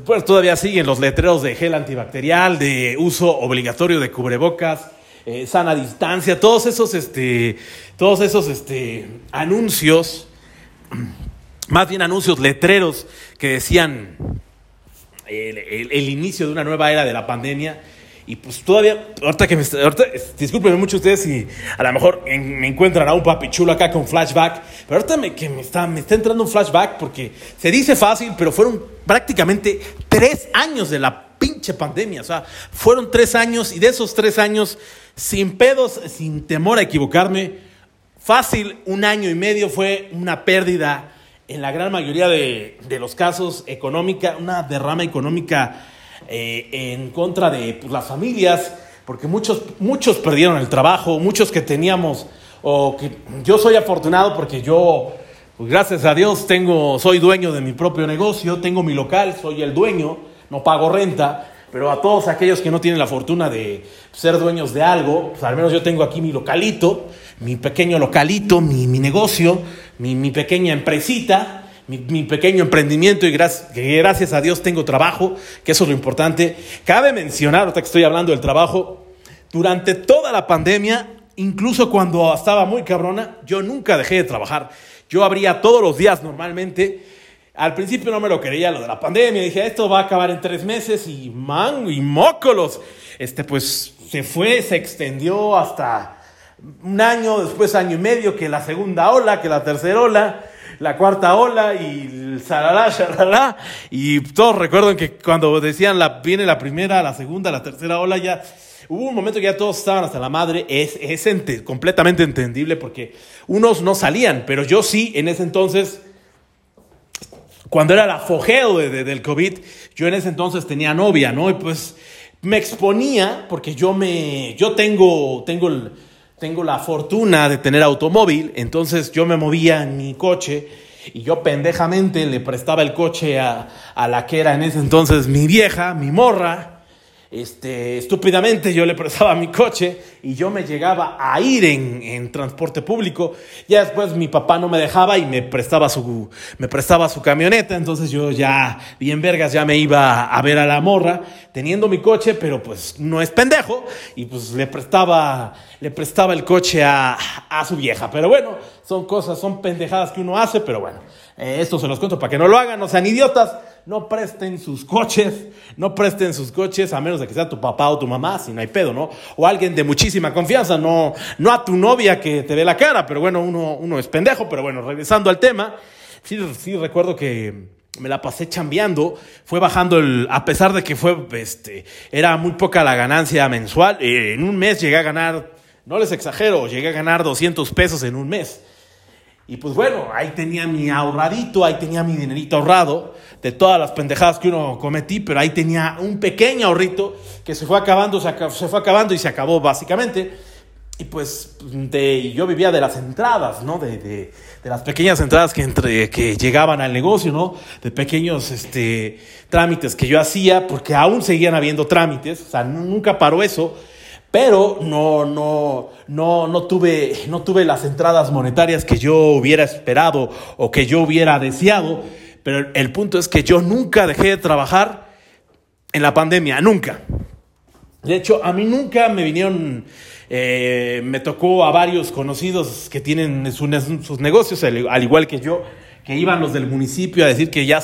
pues, todavía siguen los letreros de gel antibacterial, de uso obligatorio de cubrebocas, eh, sana distancia, todos esos, este, todos esos este, anuncios, más bien anuncios, letreros que decían el inicio de una nueva era de la pandemia y pues todavía, ahorita que me, ahorita, discúlpenme mucho ustedes si a lo mejor me encuentran a un papi chulo acá con flashback, pero ahorita me, que me está, me está entrando un flashback porque se dice fácil, pero fueron prácticamente tres años de la pinche pandemia, o sea, fueron tres años y de esos tres años, sin pedos, sin temor a equivocarme, fácil, un año y medio fue una pérdida en la gran mayoría de, de los casos económica, una derrama económica eh, en contra de pues, las familias, porque muchos, muchos perdieron el trabajo, muchos que teníamos, o que yo soy afortunado porque yo, pues, gracias a Dios, tengo, soy dueño de mi propio negocio, tengo mi local, soy el dueño, no pago renta, pero a todos aquellos que no tienen la fortuna de ser dueños de algo, pues al menos yo tengo aquí mi localito, mi pequeño localito, mi, mi negocio, mi, mi pequeña empresita, mi, pequeño emprendimiento y gracias, a Dios tengo trabajo, que eso es lo importante. Cabe mencionar, ahorita que estoy hablando del trabajo, durante toda la pandemia, incluso cuando estaba muy cabrona, yo nunca dejé de trabajar. Yo abría todos los días normalmente. Al principio no me lo quería lo de la pandemia, dije, esto va a acabar en tres meses y man, y mócolos. Este, pues se fue, se extendió hasta un año, después año y medio, que la segunda ola, que la tercera ola la cuarta ola y sarará, sharará. Y todos recuerdan que cuando decían la, viene la primera, la segunda, la tercera ola, ya hubo un momento que ya todos estaban hasta la madre. Es, es completamente entendible porque unos no salían, pero yo sí, en ese entonces cuando era el afogeo de, del COVID, yo en ese entonces tenía novia, ¿no? Y pues me exponía, porque yo me, yo tengo, tengo el, tengo la fortuna de tener automóvil, entonces yo me movía en mi coche y yo pendejamente le prestaba el coche a, a la que era en ese entonces mi vieja, mi morra, este, estúpidamente yo le prestaba mi coche y yo me llegaba a ir en, transporte público. Ya después mi papá no me dejaba y me prestaba su, me prestaba su camioneta. Entonces yo ya, bien vergas, ya me iba a ver a la morra teniendo mi coche, pero pues no es pendejo. Y pues le prestaba, le prestaba el coche a, a su vieja. Pero bueno, son cosas, son pendejadas que uno hace, pero bueno, eh, esto se los cuento para que no lo hagan, no sean idiotas no presten sus coches, no presten sus coches a menos de que sea tu papá o tu mamá, si no hay pedo, ¿no? O alguien de muchísima confianza, no, no a tu novia que te ve la cara, pero bueno, uno, uno es pendejo, pero bueno, regresando al tema, sí, sí recuerdo que me la pasé chambeando, fue bajando el, a pesar de que fue, este, era muy poca la ganancia mensual, eh, en un mes llegué a ganar, no les exagero, llegué a ganar 200 pesos en un mes. Y pues bueno, ahí tenía mi ahorradito, ahí tenía mi dinerito ahorrado de todas las pendejadas que uno cometí, pero ahí tenía un pequeño ahorrito que se fue acabando, se, fue acabando y se acabó básicamente. Y pues de, yo vivía de las entradas, ¿no? De, de, de las pequeñas entradas que, entre, que llegaban al negocio, ¿no? De pequeños este, trámites que yo hacía, porque aún seguían habiendo trámites, o sea, nunca paró eso pero no, no, no, no, tuve, no tuve las entradas monetarias que yo hubiera esperado o que yo hubiera deseado. Pero el punto es que yo nunca dejé de trabajar en la pandemia, nunca. De hecho, a mí nunca me vinieron, eh, me tocó a varios conocidos que tienen sus negocios, al igual que yo, que iban los del municipio a decir que ya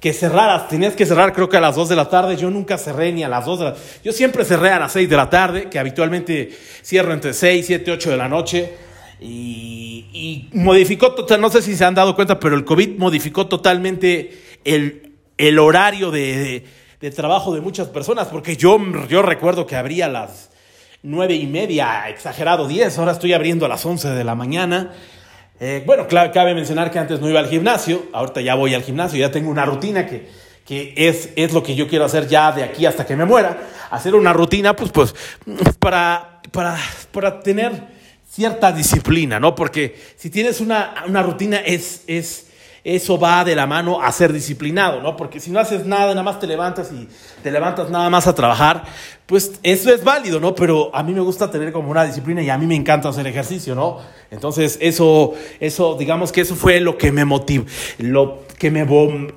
que cerraras, tenías que cerrar creo que a las 2 de la tarde, yo nunca cerré ni a las 2 de la yo siempre cerré a las 6 de la tarde, que habitualmente cierro entre 6, 7, 8 de la noche, y, modificó, total, no sé si se han dado cuenta, pero el COVID modificó totalmente el, el horario de, de, trabajo de muchas personas, porque yo, yo recuerdo que abría a las 9 y media, exagerado 10, ahora estoy abriendo a las 11 de la mañana, Eh, bueno, cabe mencionar que antes no iba al gimnasio, ahorita ya voy al gimnasio, ya tengo una rutina que, que es, es lo que yo quiero hacer ya de aquí hasta que me muera. Hacer una rutina, pues, pues, para, para, para tener cierta disciplina, ¿no? Porque si tienes una, una rutina es, es eso va de la mano a ser disciplinado, ¿no? Porque si no haces nada, nada más te levantas y te levantas nada más a trabajar, pues eso es válido, ¿no? Pero a mí me gusta tener como una disciplina y a mí me encanta hacer ejercicio, ¿no? Entonces, eso, eso, digamos que eso fue lo que me motivó, lo que me,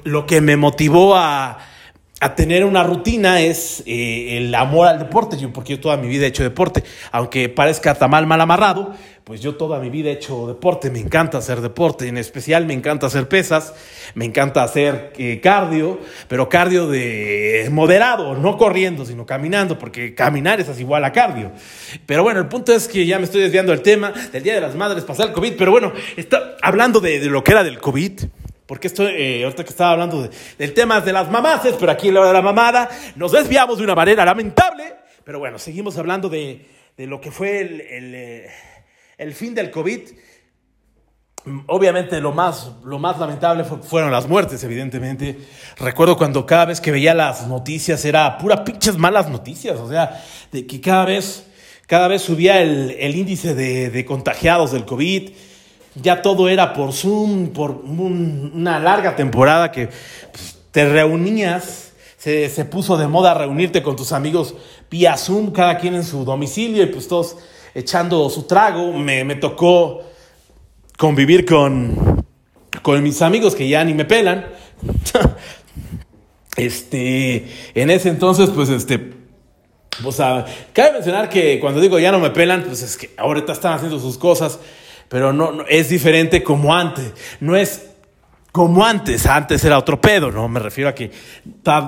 lo que me motivó a, a tener una rutina es eh, el amor al deporte, porque yo toda mi vida he hecho deporte, aunque parezca tan mal, mal amarrado, pues yo toda mi vida he hecho deporte, me encanta hacer deporte, en especial me encanta hacer pesas, me encanta hacer eh, cardio, pero cardio de moderado, no corriendo, sino caminando, porque caminar es igual a cardio. Pero bueno, el punto es que ya me estoy desviando del tema del Día de las Madres, pasar el COVID, pero bueno, está hablando de, de lo que era del COVID, porque esto, eh, ahorita que estaba hablando del tema de las mamaces, pero aquí en la hora de la mamada nos desviamos de una manera lamentable. Pero bueno, seguimos hablando de, de lo que fue el, eh, el, fin del COVID. Obviamente lo más, lo más lamentable fueron las muertes, evidentemente. Recuerdo cuando cada vez que veía las noticias era pura pinches malas noticias. O sea, de que cada vez, cada vez subía el, el índice de, de contagiados del COVID ya todo era por Zoom, por una larga temporada que pues, te reunías, se, se, puso de moda reunirte con tus amigos vía Zoom, cada quien en su domicilio y pues todos echando su trago. Me, me tocó convivir con, con mis amigos que ya ni me pelan. este, en ese entonces, pues este, o sea, cabe mencionar que cuando digo ya no me pelan, pues es que ahorita están haciendo sus cosas pero no, es diferente como antes. No es como antes, antes era otro pedo, ¿no? Me refiero a que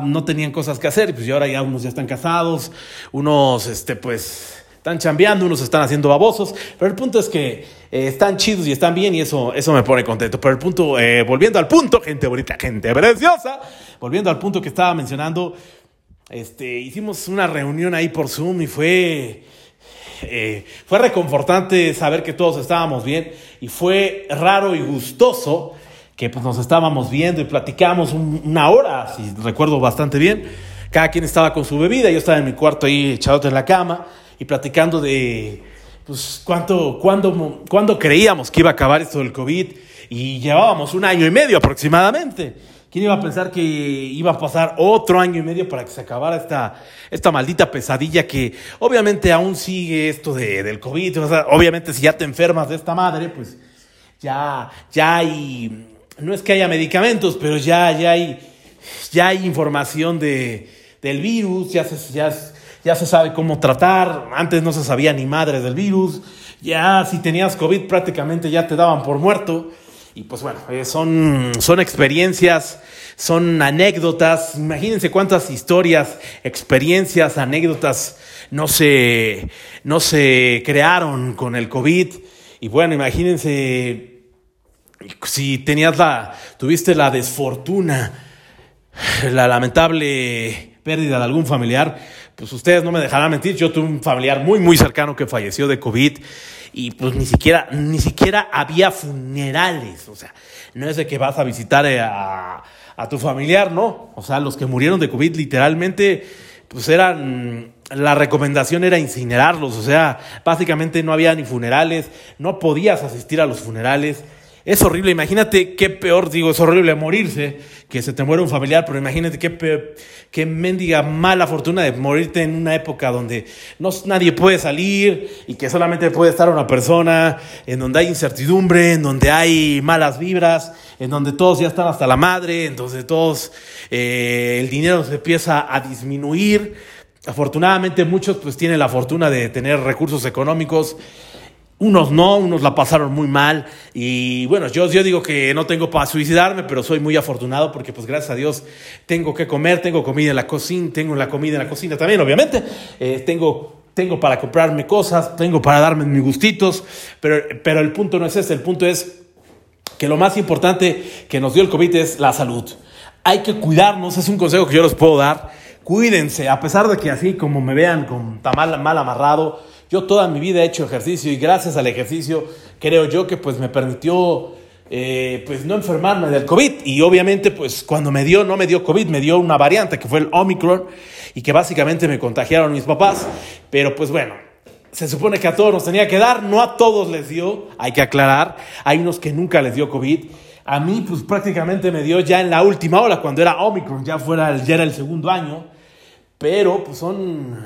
no tenían cosas que hacer, y pues ahora ya unos ya están casados, unos, este, pues, están chambeando, unos están haciendo babosos, pero el punto es que eh, están chidos y están bien y eso, eso me pone contento. Pero el punto, eh, volviendo al punto, gente bonita, gente preciosa, volviendo al punto que estaba mencionando, este, hicimos una reunión ahí por Zoom y fue eh, fue reconfortante saber que todos estábamos bien y fue raro y gustoso que pues, nos estábamos viendo y platicamos una hora, si recuerdo bastante bien. Cada quien estaba con su bebida, yo estaba en mi cuarto ahí echado en la cama y platicando de pues, cuánto, cuándo, cuándo creíamos que iba a acabar esto del COVID y llevábamos un año y medio aproximadamente. ¿Quién iba a pensar que iba a pasar otro año y medio para que se acabara esta, esta maldita pesadilla que obviamente aún sigue esto de, del COVID? obviamente si ya te enfermas de esta madre, pues ya, ya hay, no es que haya medicamentos, pero ya, ya, hay, ya hay información de, del virus, ya se, ya, ya se sabe cómo tratar, antes no se sabía ni madre del virus, ya si tenías COVID prácticamente ya te daban por muerto. Y pues bueno, eh, son, son experiencias, son anécdotas. Imagínense cuántas historias, experiencias, anécdotas no se, no se crearon con el COVID. Y bueno, imagínense si tenías la, tuviste la desfortuna, la lamentable pérdida de algún familiar, pues ustedes no me dejarán mentir, yo tuve un familiar muy, muy cercano que falleció de COVID y pues ni siquiera, ni siquiera había funerales, o sea, no es de que vas a visitar eh, a, a tu familiar, no, o sea, los que murieron de COVID literalmente, pues eran, la recomendación era incinerarlos, o sea, básicamente no había ni funerales, no podías asistir a los funerales, es horrible, imagínate qué peor, digo, es horrible morirse, que se te muere un familiar, pero imagínate qué, peor, qué mendiga mala fortuna de morirte en una época donde no, nadie puede salir y que solamente puede estar una persona, en donde hay incertidumbre, en donde hay malas vibras, en donde todos ya están hasta la madre, en donde todos eh, el dinero se empieza a disminuir. Afortunadamente muchos pues tienen la fortuna de tener recursos económicos unos no, unos la pasaron muy mal. Y bueno, yo, yo digo que no tengo para suicidarme, pero soy muy afortunado porque pues gracias a Dios tengo que comer, tengo comida en la cocina, tengo la comida en la cocina también, obviamente. Eh, tengo, tengo para comprarme cosas, tengo para darme mis gustitos, pero, pero el punto no es ese, el punto es que lo más importante que nos dio el COVID es la salud. Hay que cuidarnos, es un consejo que yo les puedo dar. Cuídense, a pesar de que así como me vean con tan mal, mal amarrado, Yo toda mi vida he hecho ejercicio y gracias al ejercicio creo yo que pues me permitió eh, pues no enfermarme del COVID. Y obviamente pues cuando me dio, no me dio COVID, me dio una variante que fue el Omicron y que básicamente me contagiaron mis papás. Pero pues bueno, se supone que a todos nos tenía que dar, no a todos les dio, hay que aclarar, hay unos que nunca les dio COVID. A mí, pues prácticamente me dio ya en la última hora, cuando era Omicron, ya, fuera, ya era el segundo año. Pero, pues son,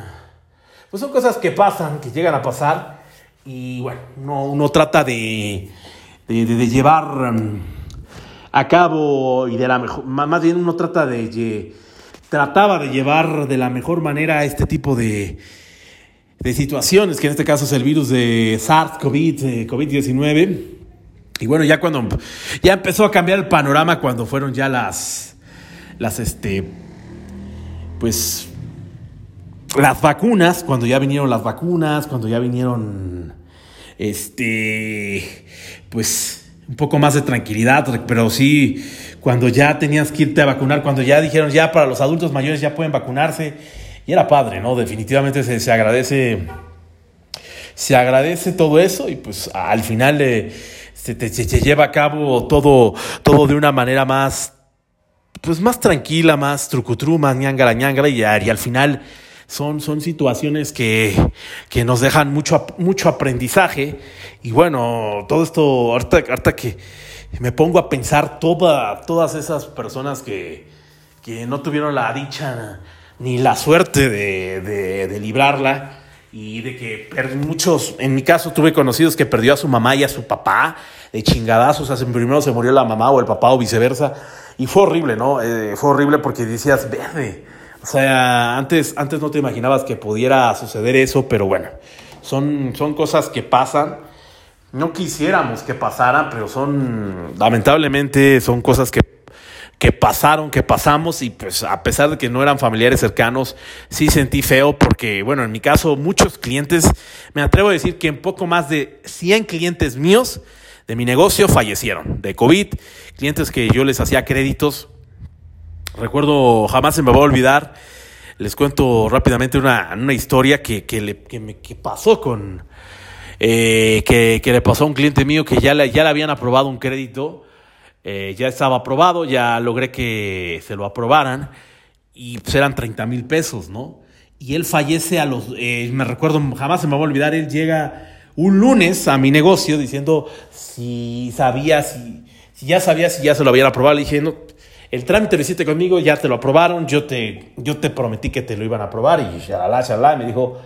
pues son cosas que pasan, que llegan a pasar. Y bueno, uno, trata de, de, llevar um, a cabo y de la mejor, más bien uno trata de, trataba de llevar de la mejor manera este tipo de, de situaciones, que en este caso es el virus de SARS-CoV, COVID-19. Y bueno, ya cuando ya empezó a cambiar el panorama cuando fueron ya las las este pues las vacunas, cuando ya vinieron las vacunas, cuando ya vinieron este pues un poco más de tranquilidad, pero sí cuando ya tenías que irte a vacunar, cuando ya dijeron ya para los adultos mayores ya pueden vacunarse y era padre, ¿no? Definitivamente se, se agradece, se agradece todo eso y pues al final eh, se, te, lleva a cabo todo, todo de una manera más, pues más tranquila, más trucutru, más ñangara ñangara y al final son, son situaciones que, que nos dejan mucho, mucho aprendizaje. Y bueno, todo esto, ahorita, que me pongo a pensar toda, todas esas personas que, que no tuvieron la dicha ni la suerte de, de, librarla y de que muchos, en mi caso tuve conocidos que perdió a su mamá y a su papá de chingadazos, o sea, primero se murió la mamá o el papá o viceversa, y fue horrible, ¿no? Eh, fue horrible porque decías, verde, sea, antes, antes no te imaginabas que pudiera suceder eso, pero bueno, son, son cosas que pasan. No quisiéramos que pasaran, pero son, lamentablemente, son cosas que que pasaron, que pasamos y pues a pesar de que no eran familiares cercanos, sí sentí feo porque, bueno, en mi caso muchos clientes, me atrevo a decir que en poco más de 100 clientes míos de mi negocio fallecieron de COVID, clientes que yo les hacía créditos. Recuerdo, jamás se me va a olvidar, les cuento rápidamente una, una historia que, que, le, que, me, que pasó con, eh, que, que, le pasó a un cliente mío que ya le, ya le habían aprobado un crédito eh, ya estaba aprobado, ya logré que se lo aprobaran y pues eran 30 mil pesos, ¿no? Y él fallece a los, eh, me recuerdo, jamás se me va a olvidar, él llega un lunes a mi negocio diciendo si sabía, si, si ya sabía si ya se lo habían aprobado. Le dije, no, el trámite lo hiciste conmigo, ya te lo aprobaron, yo te, yo te prometí que te lo iban a aprobar y shalala, me dijo,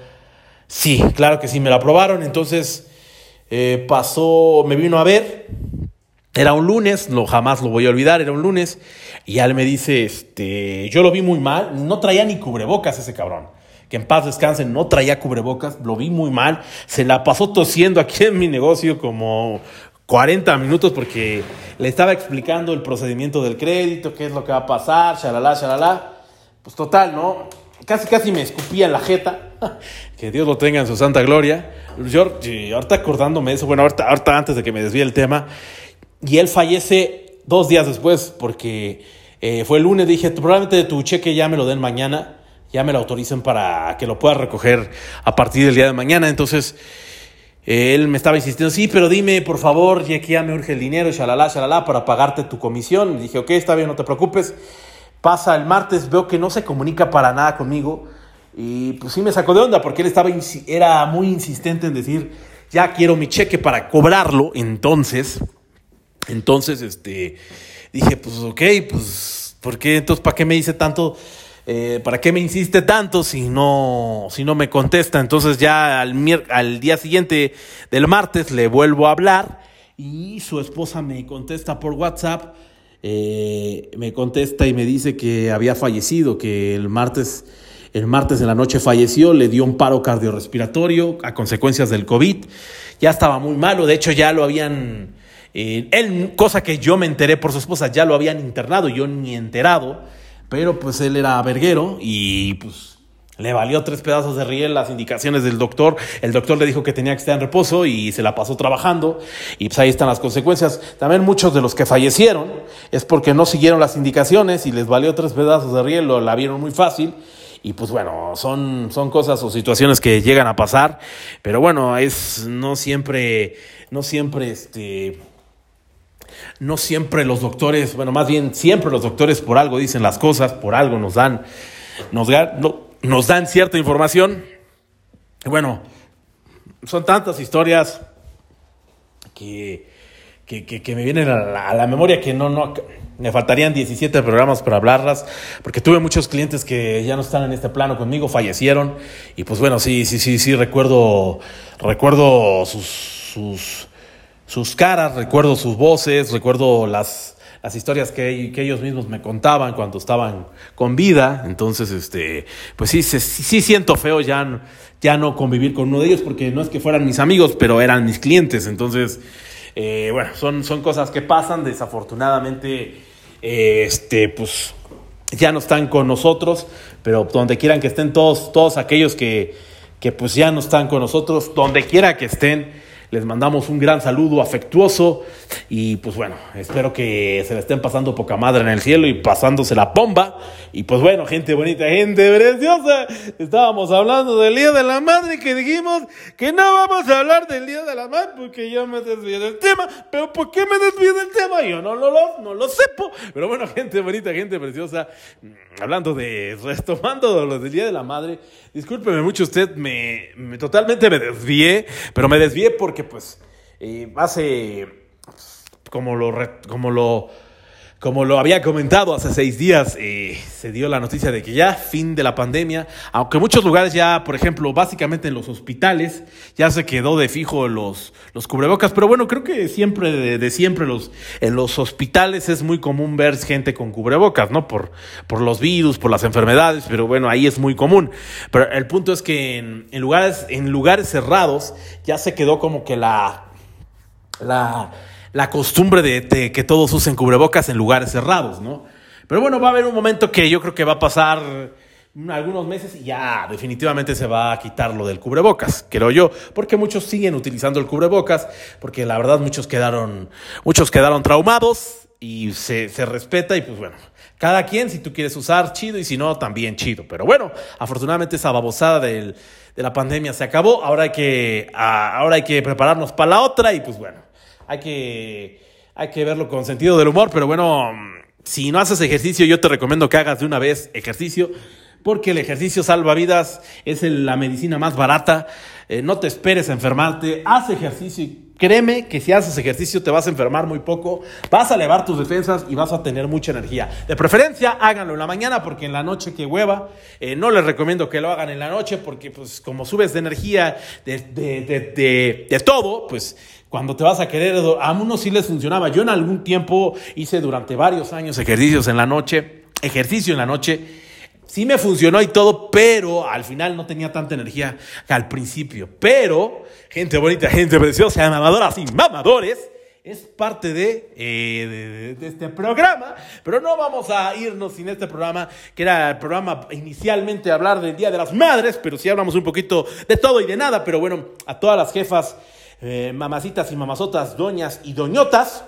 sí, claro que sí, me lo aprobaron. Entonces eh, pasó, me vino a ver, era un lunes, no, jamás lo voy a olvidar, era un lunes, y él me dice, este, yo lo vi muy mal, no traía ni cubrebocas ese cabrón, que en paz descanse, no traía cubrebocas, lo vi muy mal, se la pasó tosiendo aquí en mi negocio como 40 minutos porque le estaba explicando el procedimiento del crédito, qué es lo que va a pasar, shalala, shalala, pues total, ¿no? Casi, casi me escupía en la jeta, que Dios lo tenga en su santa gloria. Yo, ahorita acordándome de eso, bueno, ahorita, antes de que me desvíe el tema, y él fallece dos días después porque eh, fue el lunes, dije, probablemente tu cheque ya me lo den mañana, ya me lo autoricen para que lo pueda recoger a partir del día de mañana. Entonces, él me estaba insistiendo, sí, pero dime, por favor, ya que ya me urge el dinero, shalala, shalala, para pagarte tu comisión. Dije, ok, está bien, no te preocupes. Pasa el martes, veo que no se comunica para nada conmigo. Y pues sí me sacó de onda porque él estaba, era muy insistente en decir, ya quiero mi cheque para cobrarlo. Entonces, entonces, este, dije, pues, ok, pues, ¿por qué? Entonces, ¿para qué me dice tanto? Eh, ¿Para qué me insiste tanto si no, si no me contesta? Entonces ya al, día siguiente del martes le vuelvo a hablar y su esposa me contesta por WhatsApp, eh, me contesta y me dice que había fallecido, que el martes, el martes en la noche falleció, le dio un paro cardiorrespiratorio a consecuencias del COVID, ya estaba muy malo, de hecho ya lo habían eh, él, cosa que yo me enteré por su esposa, ya lo habían internado, yo ni enterado, pero pues él era verguero y pues le valió tres pedazos de riel las indicaciones del doctor. El doctor le dijo que tenía que estar en reposo y se la pasó trabajando. Y pues ahí están las consecuencias. También muchos de los que fallecieron es porque no siguieron las indicaciones y les valió tres pedazos de riel, lo la vieron muy fácil. y pues bueno, son, son cosas o situaciones que llegan a pasar, pero bueno, es no siempre, no siempre este no siempre los doctores, bueno, más bien siempre los doctores por algo dicen las cosas, por algo nos dan, nos, nos dan cierta información. bueno, son tantas historias que, que, me vienen a la, memoria que no, no, me faltarían 17 programas para hablarlas, porque tuve muchos clientes que ya no están en este plano conmigo, fallecieron, y pues bueno, sí, sí, sí, sí, recuerdo, recuerdo sus, sus caras, recuerdo sus voces, recuerdo las, las historias que, ellos mismos me contaban cuando estaban con vida. Entonces, este, pues sí, sí, sí siento feo ya, ya no convivir con uno de ellos, porque no es que fueran mis amigos, pero eran mis clientes. Entonces, eh, bueno, son, son cosas que pasan. Desafortunadamente, eh, este, pues ya no están con nosotros, pero donde quieran que estén todos, todos aquellos que, que pues ya no están con nosotros, donde quiera que estén, les mandamos un gran saludo afectuoso y pues bueno, espero que se le estén pasando poca madre en el cielo y pasándose la bomba. Y pues bueno, gente bonita, gente preciosa, estábamos hablando del Día de la Madre que dijimos que no vamos a hablar del Día de la Madre porque yo me desvié del tema. Pero ¿por qué me desvié del tema? Yo no lo, no, lo sepo. Pero bueno, gente bonita, gente preciosa, mm, hablando de, retomando lo del Día de la Madre, discúlpeme mucho usted, me totalmente me desvié, pero me desvié porque pues eh, hace, como lo, como lo, como lo había comentado hace seis días, eh, se dio la noticia de que ya fin de la pandemia, aunque en muchos lugares ya, por ejemplo, básicamente en los hospitales, ya se quedó de fijo los, los cubrebocas, pero bueno, creo que siempre, de, siempre, los, en los hospitales es muy común ver gente con cubrebocas, ¿no? Por, por los virus, por las enfermedades, pero bueno, ahí es muy común. Pero el punto es que en, en lugares, en lugares cerrados ya se quedó como que la... la la costumbre de, que todos usen cubrebocas en lugares cerrados, ¿no? Pero bueno, va a haber un momento que yo creo que va a pasar algunos meses y ya definitivamente se va a quitar lo del cubrebocas, creo yo, porque muchos siguen utilizando el cubrebocas, porque la verdad muchos quedaron, muchos quedaron traumados y se, se respeta y pues bueno, cada quien si tú quieres usar chido y si no también chido, pero bueno, afortunadamente esa babosada del, de la pandemia se acabó, ahora hay que, ahora hay que prepararnos para la otra y pues bueno hay que, hay que verlo con sentido del humor, pero bueno, si no haces ejercicio, yo te recomiendo que hagas de una vez ejercicio, porque el ejercicio salva vidas, es la medicina más barata, eh, no te esperes a enfermarte, haz ejercicio y créeme que si haces ejercicio te vas a enfermar muy poco, vas a elevar tus defensas y vas a tener mucha energía. De preferencia, háganlo en la mañana porque en la noche que hueva, eh, no les recomiendo que lo hagan en la noche porque pues como subes de energía de, de, de, de todo, pues cuando te vas a querer, a unos sí les funcionaba. Yo en algún tiempo hice durante varios años ejercicios en la noche, ejercicio en la noche. Sí me funcionó y todo, pero al final no tenía tanta energía que al principio. Pero, gente bonita, gente preciosa, mamadoras y mamadores, es parte eh, de, este programa, pero no vamos a irnos sin este programa, que era el programa inicialmente hablar del Día de las Madres, pero sí hablamos un poquito de todo y de nada, pero bueno, a todas las jefas eh, mamacitas y mamazotas, doñas y doñotas.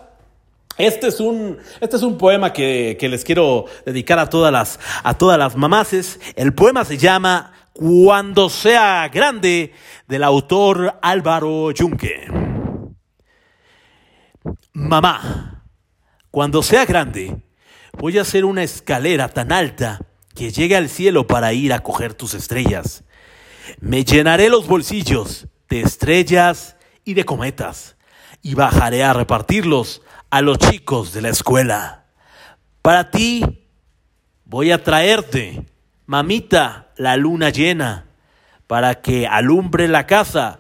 Este es un, este es un poema que, les quiero dedicar a todas las, a todas las mamaces. El poema se llama Cuando sea grande, del autor Álvaro Yunque. Mamá, cuando sea grande, voy a hacer una escalera tan alta que llegue al cielo para ir a coger tus estrellas. Me llenaré los bolsillos de estrellas y de cometas, y bajaré a repartirlos a los chicos de la escuela. Para ti voy a traerte, mamita, la luna llena, para que alumbre la casa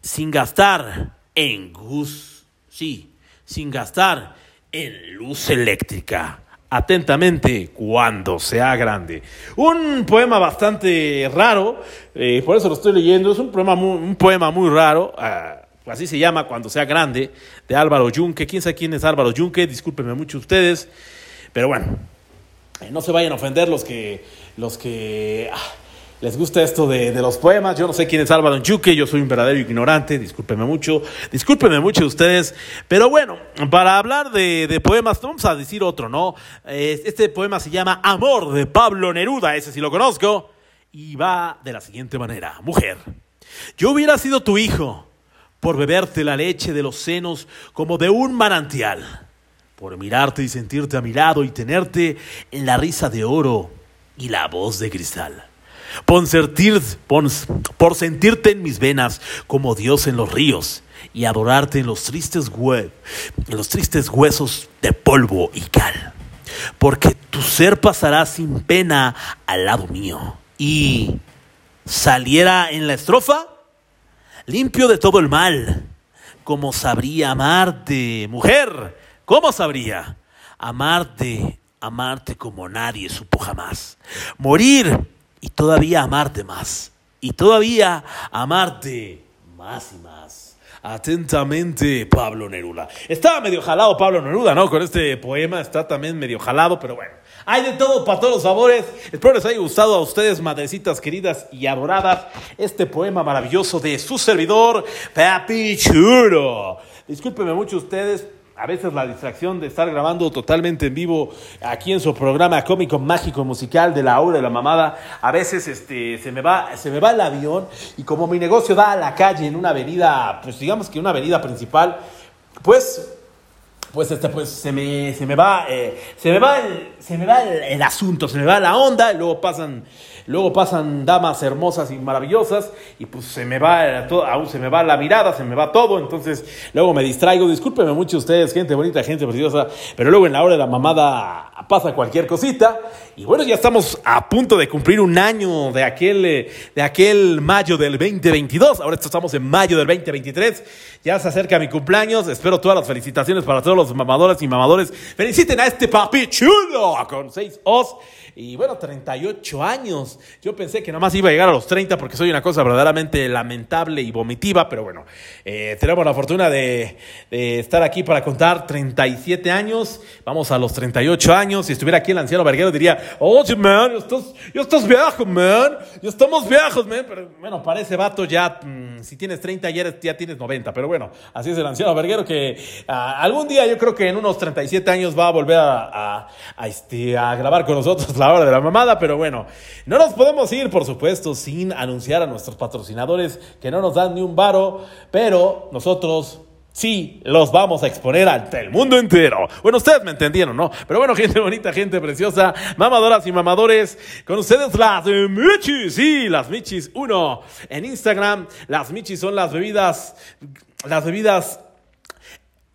sin gastar en gus, sí, sin gastar en luz eléctrica. Atentamente cuando sea grande. Un poema bastante raro, eh, por eso lo estoy leyendo, es un poema muy, un poema muy raro, ah, así se llama cuando sea grande, de Álvaro Yunque. ¿Quién sabe quién es Álvaro Yunque? Discúlpenme mucho ustedes, pero bueno, eh, no se vayan a ofender los que, los que, ah, les gusta esto de, los poemas. Yo no sé quién es Álvaro Enchuque, yo soy un verdadero ignorante, discúlpenme mucho, discúlpenme mucho ustedes. Pero bueno, para hablar de, de poemas, vamos a decir otro, ¿no? Este poema se llama Amor de Pablo Neruda, ese sí lo conozco, y va de la siguiente manera. Mujer, yo hubiera sido tu hijo por beberte la leche de los senos como de un manantial, por mirarte y sentirte a mi lado y tenerte en la risa de oro y la voz de cristal por, sentir, por, sentirte en mis venas como Dios en los ríos y adorarte en los tristes, en los tristes huesos de polvo y cal. Porque tu ser pasará sin pena al lado mío y saliera en la estrofa limpio de todo el mal. como sabría amarte, mujer? ¿Cómo sabría amarte, amarte como nadie supo jamás? Morir y todavía amarte más. Y todavía amarte más y más. Atentamente, Pablo Neruda. Estaba medio jalado Pablo Neruda, ¿no? Con este poema está también medio jalado, pero bueno. Hay de todo para todos los favores. Espero les haya gustado a ustedes, madrecitas queridas y adoradas, este poema maravilloso de su servidor, Papi Chulo. Discúlpenme mucho ustedes, a veces la distracción de estar grabando totalmente en vivo aquí en su programa cómico mágico musical de la hora de la mamada, a veces este, se, me va, se me va el avión y como mi negocio da a la calle en una avenida, pues digamos que una avenida principal, pues pues este pues se me, se me va eh, se me va el, se me va el, asunto se me va la onda y luego pasan luego pasan damas hermosas y maravillosas y pues se me va todo, aún se me va la mirada se me va todo. Entonces luego me distraigo. Discúlpenme mucho ustedes gente bonita gente preciosa pero luego en la hora de la mamada pasa cualquier cosita. Y bueno ya estamos a punto de cumplir un año de aquel eh, de aquel mayo del 2022 ahora estamos en mayo del 2023 ya se acerca mi cumpleaños. Espero todas las felicitaciones para todos los mamadores y mamadores. Feliciten a este papi chulo con seis os. Y bueno, 38 años. Yo pensé que nomás iba a llegar a los 30 porque soy una cosa verdaderamente lamentable y vomitiva, pero bueno, eh, tenemos la fortuna de, estar aquí para contar 37 años. Vamos a los 38 años. Si estuviera aquí el anciano Verguero diría, oye, man, ya estás, viejo, man. Ya estamos viejos, man. Pero bueno, para ese vato ya, mm, si tienes 30 ya, ya tienes 90. Pero bueno, así es el anciano Verguero que ah, algún día yo creo que en unos 37 años va a volver a, a, este, grabar con nosotros la hora de la mamada, pero bueno, no nos podemos ir, por supuesto, sin anunciar a nuestros patrocinadores que no nos dan ni un varo, pero nosotros sí los vamos a exponer ante el mundo entero. Bueno, ustedes me entendieron, ¿no? Pero bueno, gente bonita, gente preciosa, mamadoras y mamadores, con ustedes las Michis, sí, las Michis 1 en Instagram. Las Michis son las bebidas, las bebidas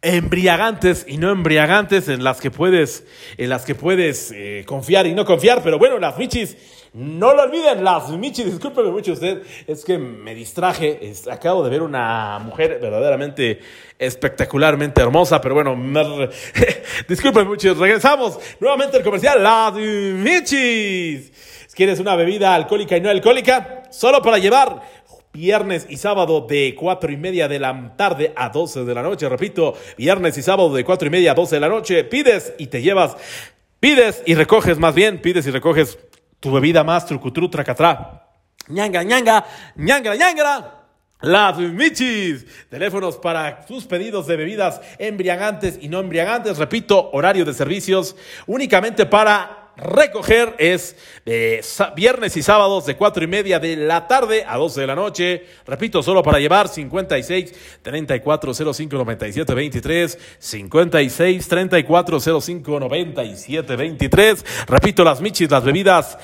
embriagantes y no embriagantes en las que puedes, en las que puedes eh, confiar y no confiar, pero bueno, las michis, no lo olviden, las michis, discúlpeme mucho usted, es que me distraje, acabo de ver una mujer verdaderamente espectacularmente hermosa, pero bueno, me, disculpen mucho, regresamos nuevamente al comercial, las michis. ¿Quieres una bebida alcohólica y no alcohólica? Solo para llevar viernes y sábado de cuatro y media de la tarde a 12 de la noche. Repito, viernes y sábado de cuatro y media a 12 de la noche. Pides y te llevas, pides y recoges más bien, pides y recoges tu bebida más trucutru tracatrá. ñanga, ñanga, ñanga, ñanga. Las Michis, teléfonos para sus pedidos de bebidas embriagantes y no embriagantes. Repito, horario de servicios únicamente para recoger es de viernes y sábados de cuatro y media de la tarde a 12 de la noche. Repito, solo para llevar 56 34 05 97 23. 56 34 05 97 23. Repito, las michis, las bebidas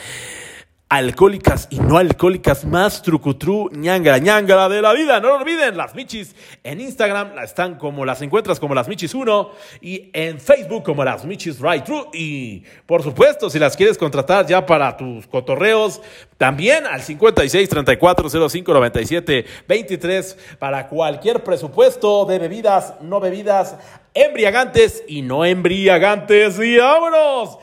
alcohólicas y no alcohólicas más trucutru ñangara ñangara de la vida. No lo olviden, las Michis en Instagram están como las encuentras como las Michis 1 y en Facebook como las Michis Right True. Y por supuesto, si las quieres contratar ya para tus cotorreos, también al 56 34 05 97 23 para cualquier presupuesto de bebidas, no bebidas, embriagantes y no embriagantes. Y vámonos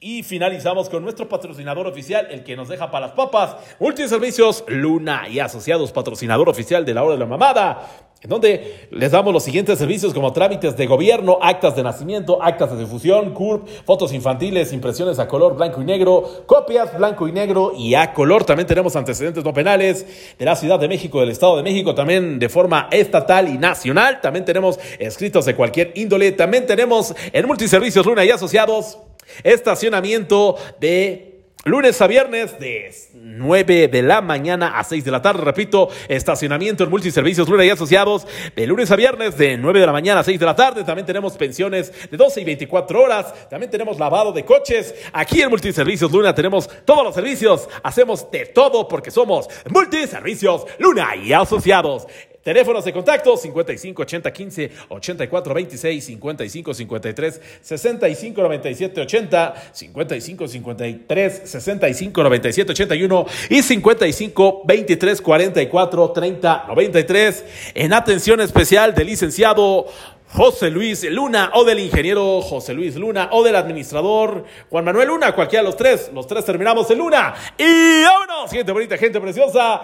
Y finalizamos con nuestro patrocinador oficial, el que nos deja para las papas, Multiservicios Luna y Asociados, patrocinador oficial de la hora de la mamada en donde les damos los siguientes servicios como trámites de gobierno, actas de nacimiento, actas de difusión, CURP, fotos infantiles, impresiones a color blanco y negro, copias blanco y negro y a color. También tenemos antecedentes no penales de la Ciudad de México, del Estado de México, también de forma estatal y nacional. También tenemos escritos de cualquier índole. También tenemos en Multiservicios Luna y Asociados estacionamiento de Lunes a viernes de 9 de la mañana a 6 de la tarde, repito, estacionamiento en multiservicios Luna y Asociados, de lunes a viernes de 9 de la mañana a 6 de la tarde, también tenemos pensiones de 12 y 24 horas, también tenemos lavado de coches, aquí en Multiservicios Luna tenemos todos los servicios, hacemos de todo porque somos Multiservicios Luna y Asociados. Teléfonos de contacto 55 80 15 84 26 55 53 65 97 80 55 53 65 97 81 y 55 23 44 30 93 en atención especial del licenciado José Luis Luna o del ingeniero José Luis Luna o del administrador Juan Manuel Luna, cualquiera de los tres, los tres terminamos en Luna. Y vámonos, gente bonita, gente preciosa.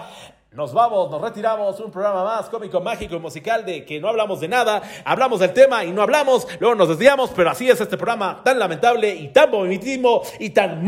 Nos vamos, nos retiramos, un programa más cómico, mágico y musical de que no hablamos de nada, hablamos del tema y no hablamos, luego nos desviamos, pero así es este programa tan lamentable y tan vomitivo y tan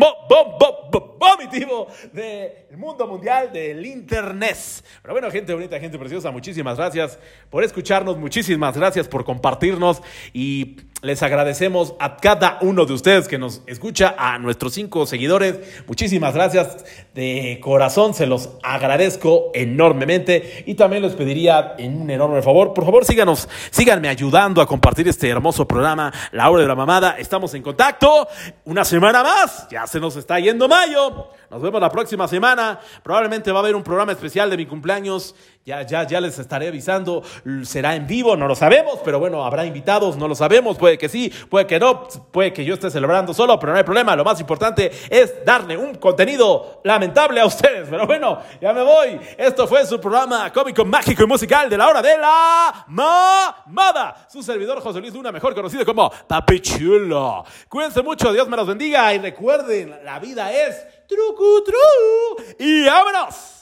vomitivo del mundo mundial del internet. Pero bueno, gente bonita, gente preciosa, muchísimas gracias por escucharnos, muchísimas gracias por compartirnos y les agradecemos a cada uno de ustedes que nos escucha, a nuestros cinco seguidores. Muchísimas gracias de corazón, se los agradezco enormemente y también les pediría en un enorme favor, por favor síganos, síganme ayudando a compartir este hermoso programa, La Hora de la Mamada. Estamos en contacto una semana más, ya se nos está yendo mayo. Nos vemos la próxima semana. Probablemente va a haber un programa especial de mi cumpleaños. Ya, ya, ya les estaré avisando. Será en vivo, no lo sabemos, pero bueno, habrá invitados, no lo sabemos. Puede que sí, puede que no, puede que yo esté celebrando solo, pero no hay problema. Lo más importante es darle un contenido lamentable a ustedes. Pero bueno, ya me voy. Esto fue su programa cómico, mágico y musical de la hora de la mamada. Su servidor José Luis Luna, mejor conocido como Papi Chulo. Cuídense mucho, Dios me los bendiga y recuerden, la vida es truco, tru. Y vámonos.